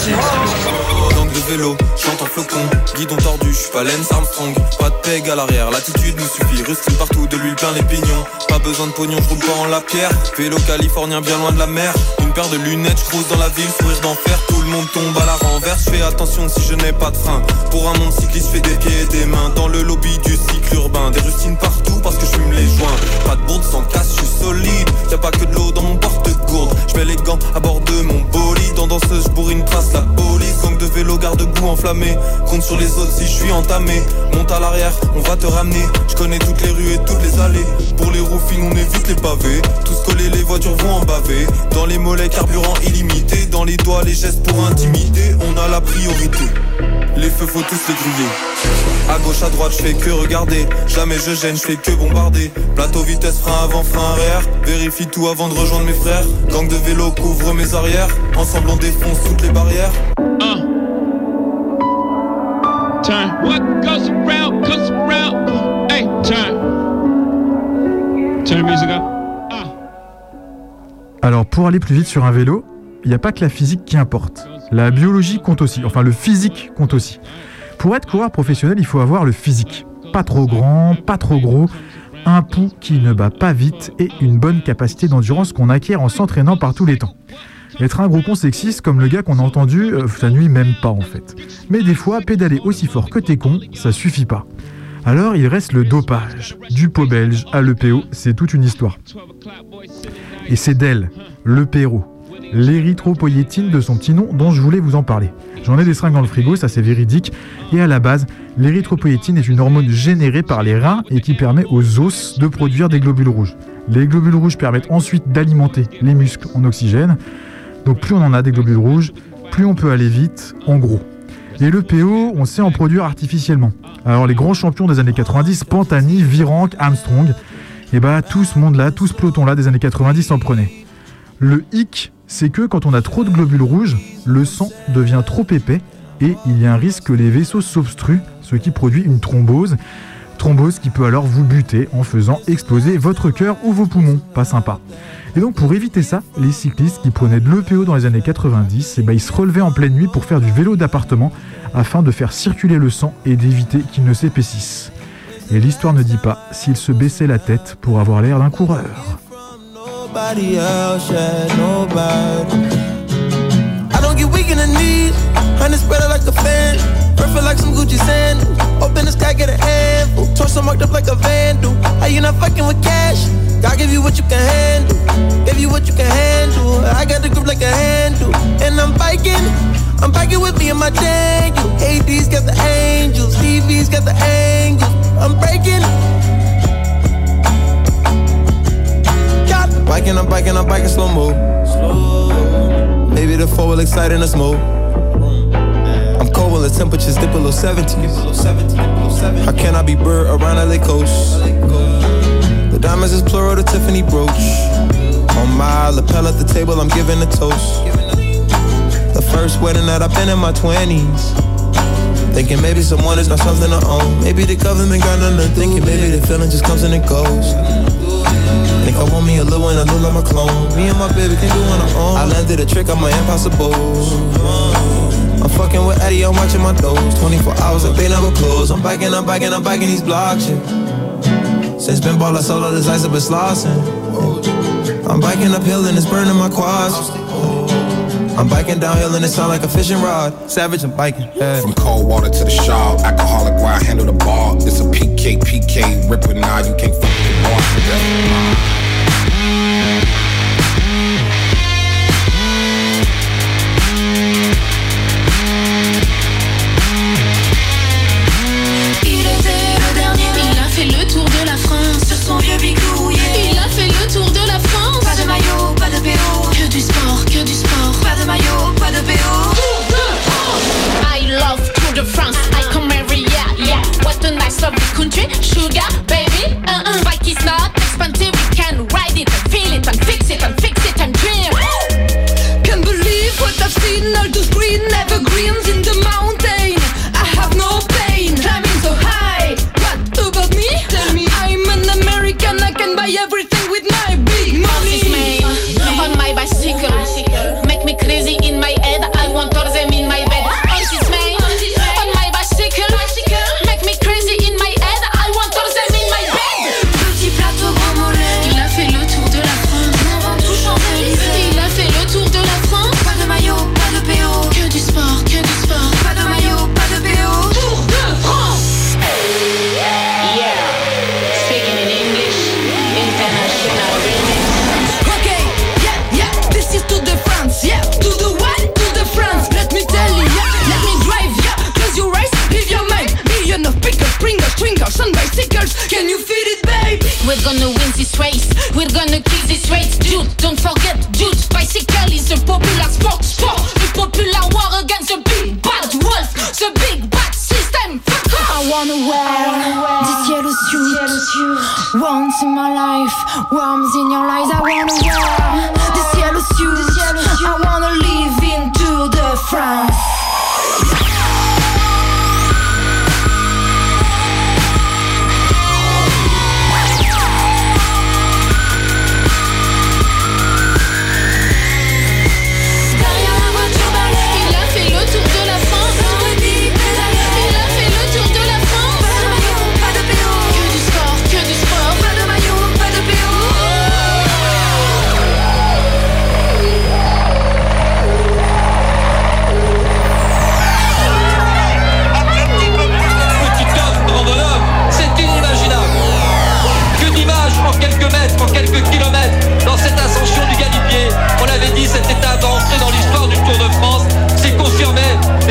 Langue de vélo, chante en flocon, guidon tordu, je suis pas Armstrong, pas de peg à l'arrière, l'attitude nous suffit, rustine partout, de l'huile plein les pignons, pas besoin de pognon, je roule pas en la pierre, vélo californien bien loin de la mer, une paire de lunettes, je dans la ville, sourire d'enfer, tout le monde tombe à la renverse, fais attention si je n'ai pas de frein, pour un monde cycliste, fais des pieds et des mains, dans le lobby du cycle urbain, des rustines partout parce que je fume les joints, pas de bourde sans je suis solide, y a pas que de l'eau dans mon porte-gourde, je mets les gants à bord de mon bolide, dans danseuse, je bourrine trace la police, gang de vélo garde-boue enflammé, compte sur les autres si je suis entamé, monte à l'arrière, on va te ramener, je connais toutes les rues et toutes les allées, pour les roues fines on évite les pavés, tous collés les voitures vont en baver, dans les mollets carburant illimité, dans les doigts les gestes pour intimider, on a la priorité. Les feux faut tous les griller À gauche à droite je fais que regarder Jamais je gêne je fais que bombarder Plateau vitesse frein avant frein arrière Vérifie tout avant de rejoindre mes frères Gang de vélo couvre mes arrières Ensemble on défonce toutes les barrières
Turn. What goes around comes around. Hey, turn. Turn the music up.
Alors pour aller plus vite sur un vélo, il n'y a pas que la physique qui importe. La biologie compte aussi, enfin le physique compte aussi. Pour être coureur professionnel, il faut avoir le physique. Pas trop grand, pas trop gros, un pouls qui ne bat pas vite et une bonne capacité d'endurance qu'on acquiert en s'entraînant par tous les temps. Être un gros con sexiste comme le gars qu'on a entendu, euh, ça nuit même pas en fait. Mais des fois, pédaler aussi fort que t'es con, ça suffit pas. Alors il reste le dopage. Du pot belge à l'EPO, c'est toute une histoire. Et c'est d'elle, l'EPO, l'érythropoïétine de son petit nom dont je voulais vous en parler. J'en ai des seringues dans le frigo, ça c'est véridique. Et à la base, l'érythropoïétine est une hormone générée par les reins et qui permet aux os de produire des globules rouges. Les globules rouges permettent ensuite d'alimenter les muscles en oxygène. Donc plus on en a des globules rouges, plus on peut aller vite, en gros. Et le PO, on sait en produire artificiellement. Alors les grands champions des années 90, Pantani, Virenque, Armstrong, et bah tout ce monde-là, tout ce peloton-là des années 90 en prenait. Le hic, c'est que quand on a trop de globules rouges, le sang devient trop épais et il y a un risque que les vaisseaux s'obstruent, ce qui produit une thrombose. Thrombose qui peut alors vous buter en faisant exploser votre cœur ou vos poumons. Pas sympa. Et donc pour éviter ça, les cyclistes qui prenaient de l'EPO dans les années 90, eh ben, ils se relevaient en pleine nuit pour faire du vélo d'appartement afin de faire circuler le sang et d'éviter qu'il ne s'épaississe. Et l'histoire ne dit pas s'ils se baissaient la tête pour avoir l'air d'un coureur.
Nobody else, yeah, nobody. I don't get weak in the knees, honey spread it like a fan. Perfect like some Gucci sand. Open the sky, get a handful. Torso marked up like a vandal. How you not fucking with cash? God give you what you can handle. Give you what you can handle. I got the grip like a handle. And I'm biking. I'm biking with me and my Daniel. AD's got the angels. TV's got the angels. I'm breaking. Biking, I'm biking, I'm biking slow mo. Maybe the four will excite in a smoke. I'm cold when the temperatures dip below 70. How can I be bird around LA coast? The diamonds is plural, the Tiffany brooch. On my lapel at the table, I'm giving a toast. The first wedding that I've been in my 20s. Thinking maybe someone is not something to own. Maybe the government got nothing to thinking. Maybe the feeling just comes and it goes. Think I want me a little one, I look like my clone. Me and my baby can do on our own. I landed a trick on my impossible. I'm fucking with Eddie, I'm watching my toes. 24 hours, and they never close. I'm biking, I'm biking, I'm biking these blocks. Yeah. Since been ball, I sold all this ice, I've been slossing. I'm biking uphill and it's burning my quads. I'm biking downhill and it sound like a fishing rod. Savage, I'm biking. Yeah.
From cold water to the shawl, alcoholic where I handle the ball. It's a PK, PK, ripper now, you can't fuck the boss.
Springers, stringers, and bicycles. Can you feel it, babe? We're gonna win this race. We're gonna
kill this race. Dude, don't forget, dude. Bicycle is a popular sport. Sport. The popular war against the big bad wolf. The big bad system. Fuck off. I wanna wear
this yellow suit once in my life. Worms in your eyes. I wanna wear this yellow suit. I wanna live into the France.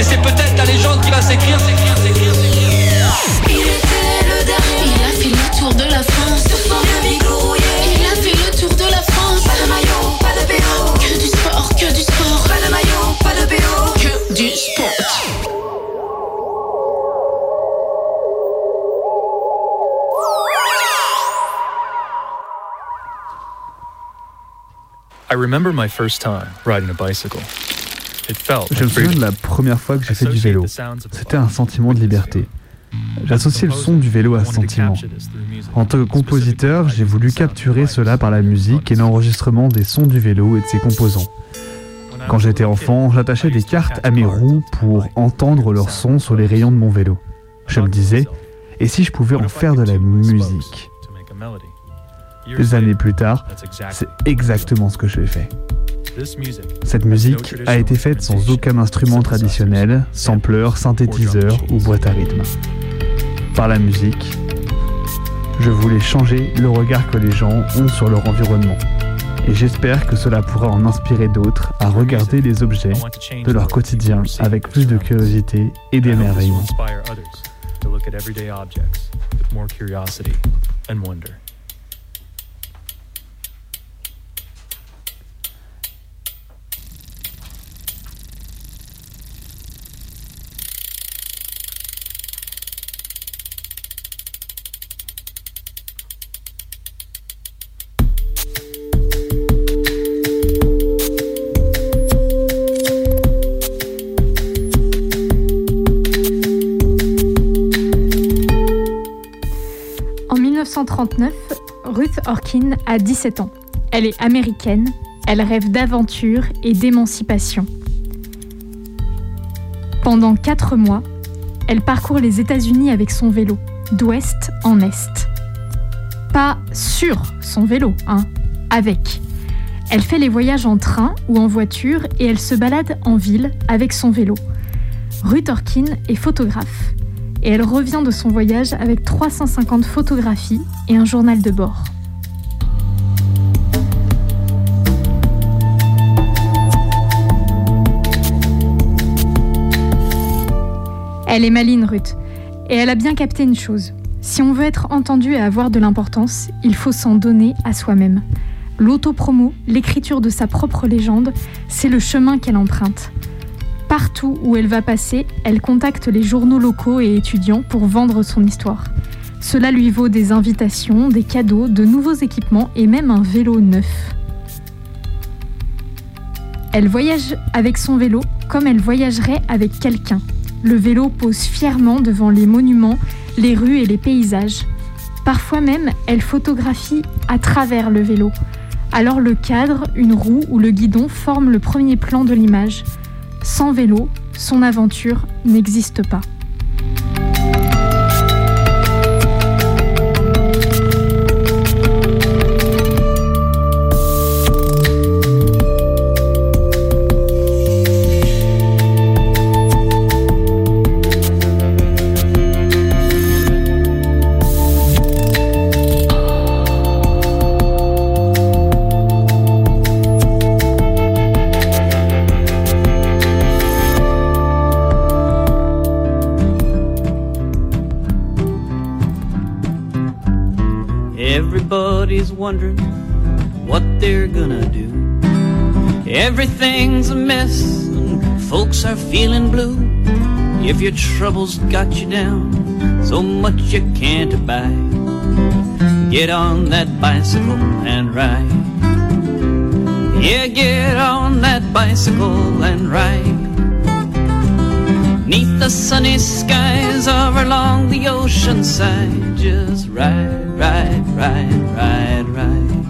Mais c'est peut-être la légende qui va s'écrire, s'écrire, s'écrire, s'écrire.
Il était le dernier. Il a fait le tour de la France. Il a fait le tour de la France. Pas de maillot, pas de BO. Que du sport, que du sport. Pas de maillot, pas de
BO. Que du sport.
I
remember my first time riding a bicycle.
Je me souviens de la première fois que j'ai fait du vélo. C'était un sentiment de liberté. J'associais le son du vélo à ce sentiment. En tant que compositeur, j'ai voulu capturer cela par la musique et l'enregistrement des sons du vélo et de ses composants. Quand j'étais enfant, j'attachais des cartes à mes roues pour entendre leur son sur les rayons de mon vélo. Je me disais, et si je pouvais en faire de la musique Des années plus tard, c'est exactement ce que j'ai fait. Cette musique a été faite sans aucun instrument traditionnel, sampleur, synthétiseur ou boîte à rythme. Par la musique, je voulais changer le regard que les gens ont sur leur environnement. Et j'espère que cela pourra en inspirer d'autres à regarder les objets de leur quotidien avec plus de curiosité et d'émerveillement.
1939, Ruth Orkin a 17 ans. Elle est américaine, elle rêve d'aventure et d'émancipation. Pendant 4 mois, elle parcourt les États-Unis avec son vélo, d'ouest en est. Pas sur son vélo, hein, avec. Elle fait les voyages en train ou en voiture et elle se balade en ville avec son vélo. Ruth Orkin est photographe et elle revient de son voyage avec 350 photographies et un journal de bord. Elle est maline, Ruth, et elle a bien capté une chose. Si on veut être entendu et avoir de l'importance, il faut s'en donner à soi-même. L'autopromo, l'écriture de sa propre légende, c'est le chemin qu'elle emprunte. Partout où elle va passer, elle contacte les journaux locaux et étudiants pour vendre son histoire. Cela lui vaut des invitations, des cadeaux, de nouveaux équipements et même un vélo neuf. Elle voyage avec son vélo comme elle voyagerait avec quelqu'un. Le vélo pose fièrement devant les monuments, les rues et les paysages. Parfois même, elle photographie à travers le vélo. Alors le cadre, une roue ou le guidon forment le premier plan de l'image. Sans vélo, son aventure n'existe pas.
Wondering what they're gonna do. Everything's a mess, and folks are feeling blue. If your troubles got you down, so much you can't abide, get on that bicycle and ride. Yeah, get on that bicycle and ride. Neath the sunny skies or along the ocean side, just ride, ride, ride, ride, ride.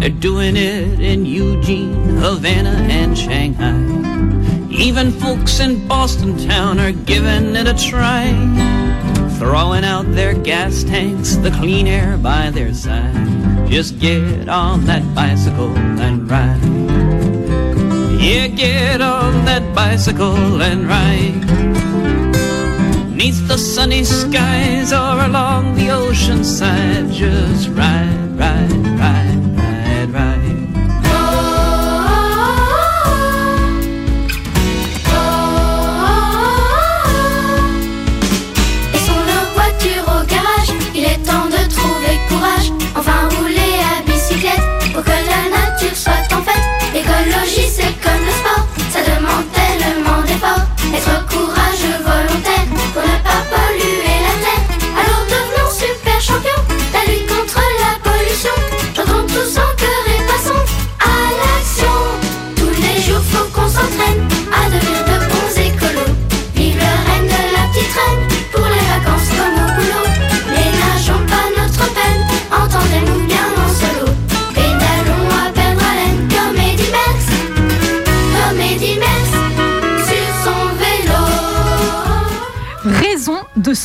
They're doing it in Eugene, Havana, and Shanghai. Even folks in Boston town are giving it a try. Throwing out their gas tanks, the clean air by their side. Just get on that bicycle and ride. Yeah, get on that bicycle and ride. Neath the sunny skies or along the ocean side, just ride,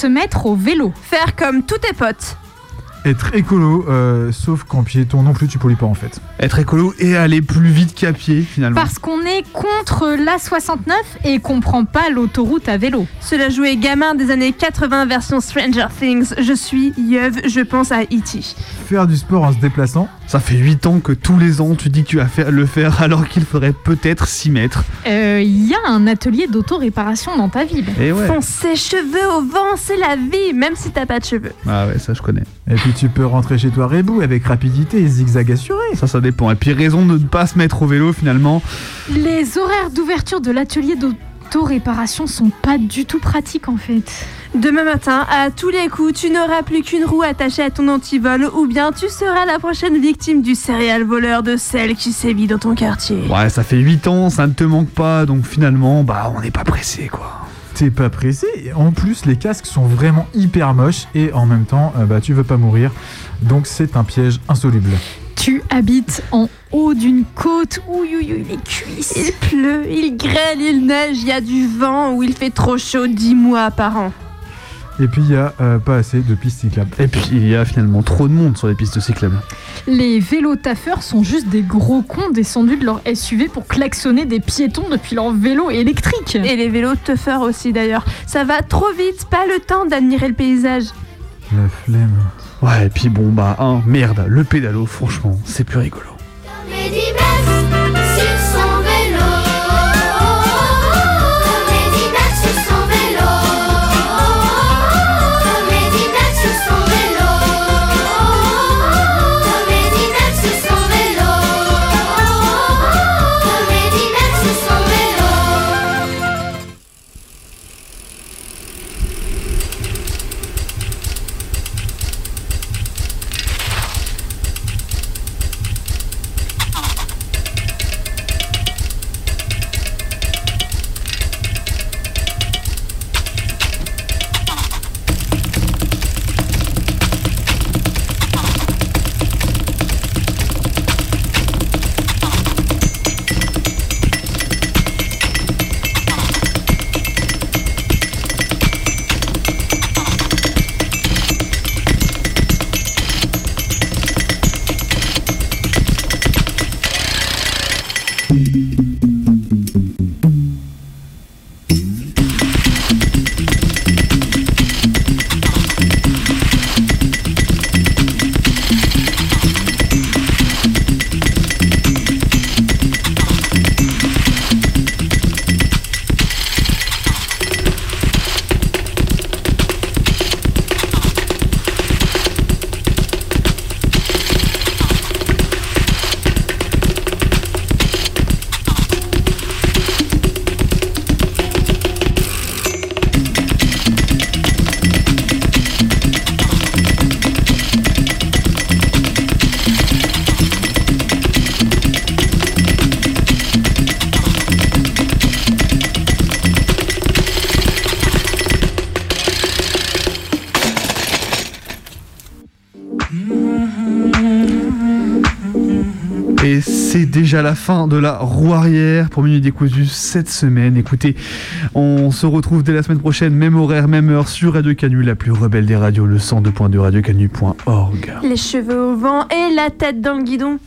se mettre au vélo.
Faire comme tous tes potes.
Être écolo, euh, sauf qu'en piéton non plus, tu pollues pas en fait.
Être écolo et aller plus vite qu'à pied finalement.
Parce qu'on est contre l'A69 et qu'on prend pas l'autoroute à vélo.
Cela jouait gamin des années 80 version Stranger Things. Je suis Yeuve, je pense à E.T.
Faire du sport en se déplaçant.
Ça fait 8 ans que tous les ans tu dis que tu vas faire, le faire alors qu'il faudrait peut-être 6 mètres.
Euh, Il y a un atelier d'auto-réparation dans ta ville.
Et ouais.
Fonce ses cheveux au vent, c'est la vie, même si t'as pas de cheveux.
Ah ouais, ça je connais.
Et puis tu peux rentrer chez toi rebou avec rapidité et zigzag assuré.
Ça, ça dépend. Et puis raison de ne pas se mettre au vélo finalement.
Les horaires d'ouverture de l'atelier d'auto-réparation sont pas du tout pratiques en fait.
Demain matin, à tous les coups, tu n'auras plus qu'une roue attachée à ton antivol ou bien tu seras la prochaine victime du céréal voleur de sel qui sévit dans ton quartier.
Ouais, ça fait 8 ans, ça ne te manque pas, donc finalement, bah on n'est pas pressé quoi.
T'es pas pressé. Et En plus, les casques sont vraiment hyper moches et en même temps, euh, bah tu veux pas mourir. Donc c'est un piège insoluble.
Tu habites en haut d'une côte. Ouh, ouh, ouh, les cuisses.
Il pleut, il grêle, il neige, il y a du vent ou il fait trop chaud 10 mois par an.
Et puis il y a euh, pas assez de pistes cyclables.
Et puis il y a finalement trop de monde sur les pistes cyclables.
Les vélos taffeurs sont juste des gros cons descendus de leur SUV pour klaxonner des piétons depuis leur vélo électrique.
Et les vélos teufeurs aussi d'ailleurs. Ça va trop vite, pas le temps d'admirer le paysage.
La flemme.
Ouais, et puis bon, bah, hein, merde, le pédalo, franchement, c'est plus rigolo. Déjà la fin de la roue arrière pour Minuit Décousu cette semaine. Écoutez, on se retrouve dès la semaine prochaine, même horaire, même heure, sur Radio Canu, la plus rebelle des radios, le 102.2 radiocanu.org.
Les cheveux au vent et la tête dans le guidon.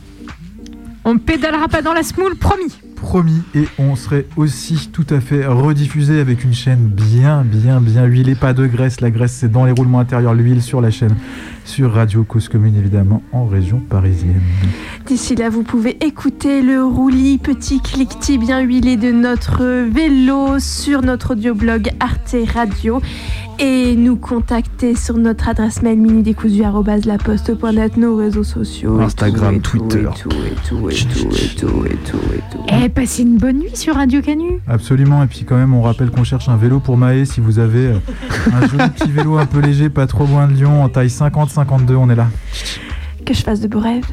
On pédalera pas dans la smoule, promis.
Promis, et on serait aussi tout à fait rediffusé avec une chaîne bien, bien, bien huilée. Pas de graisse, la graisse c'est dans les roulements intérieurs, l'huile sur la chaîne, sur Radio Cause Commune évidemment, en région parisienne.
D'ici là, vous pouvez écouter le roulis petit cliquetis bien huilé de notre vélo sur notre audioblog Arte Radio et nous contacter sur notre adresse mail minudécousu@laposte.net, nos réseaux sociaux,
Instagram, Twitter.
et.
Eh, passez une bonne nuit sur Radio Canu.
Absolument, et puis quand même on rappelle qu'on cherche un vélo pour Maë si vous avez euh, un joli petit vélo un peu léger, pas trop loin de Lyon, en taille 50-52, on est là.
Que je fasse de beaux rêves.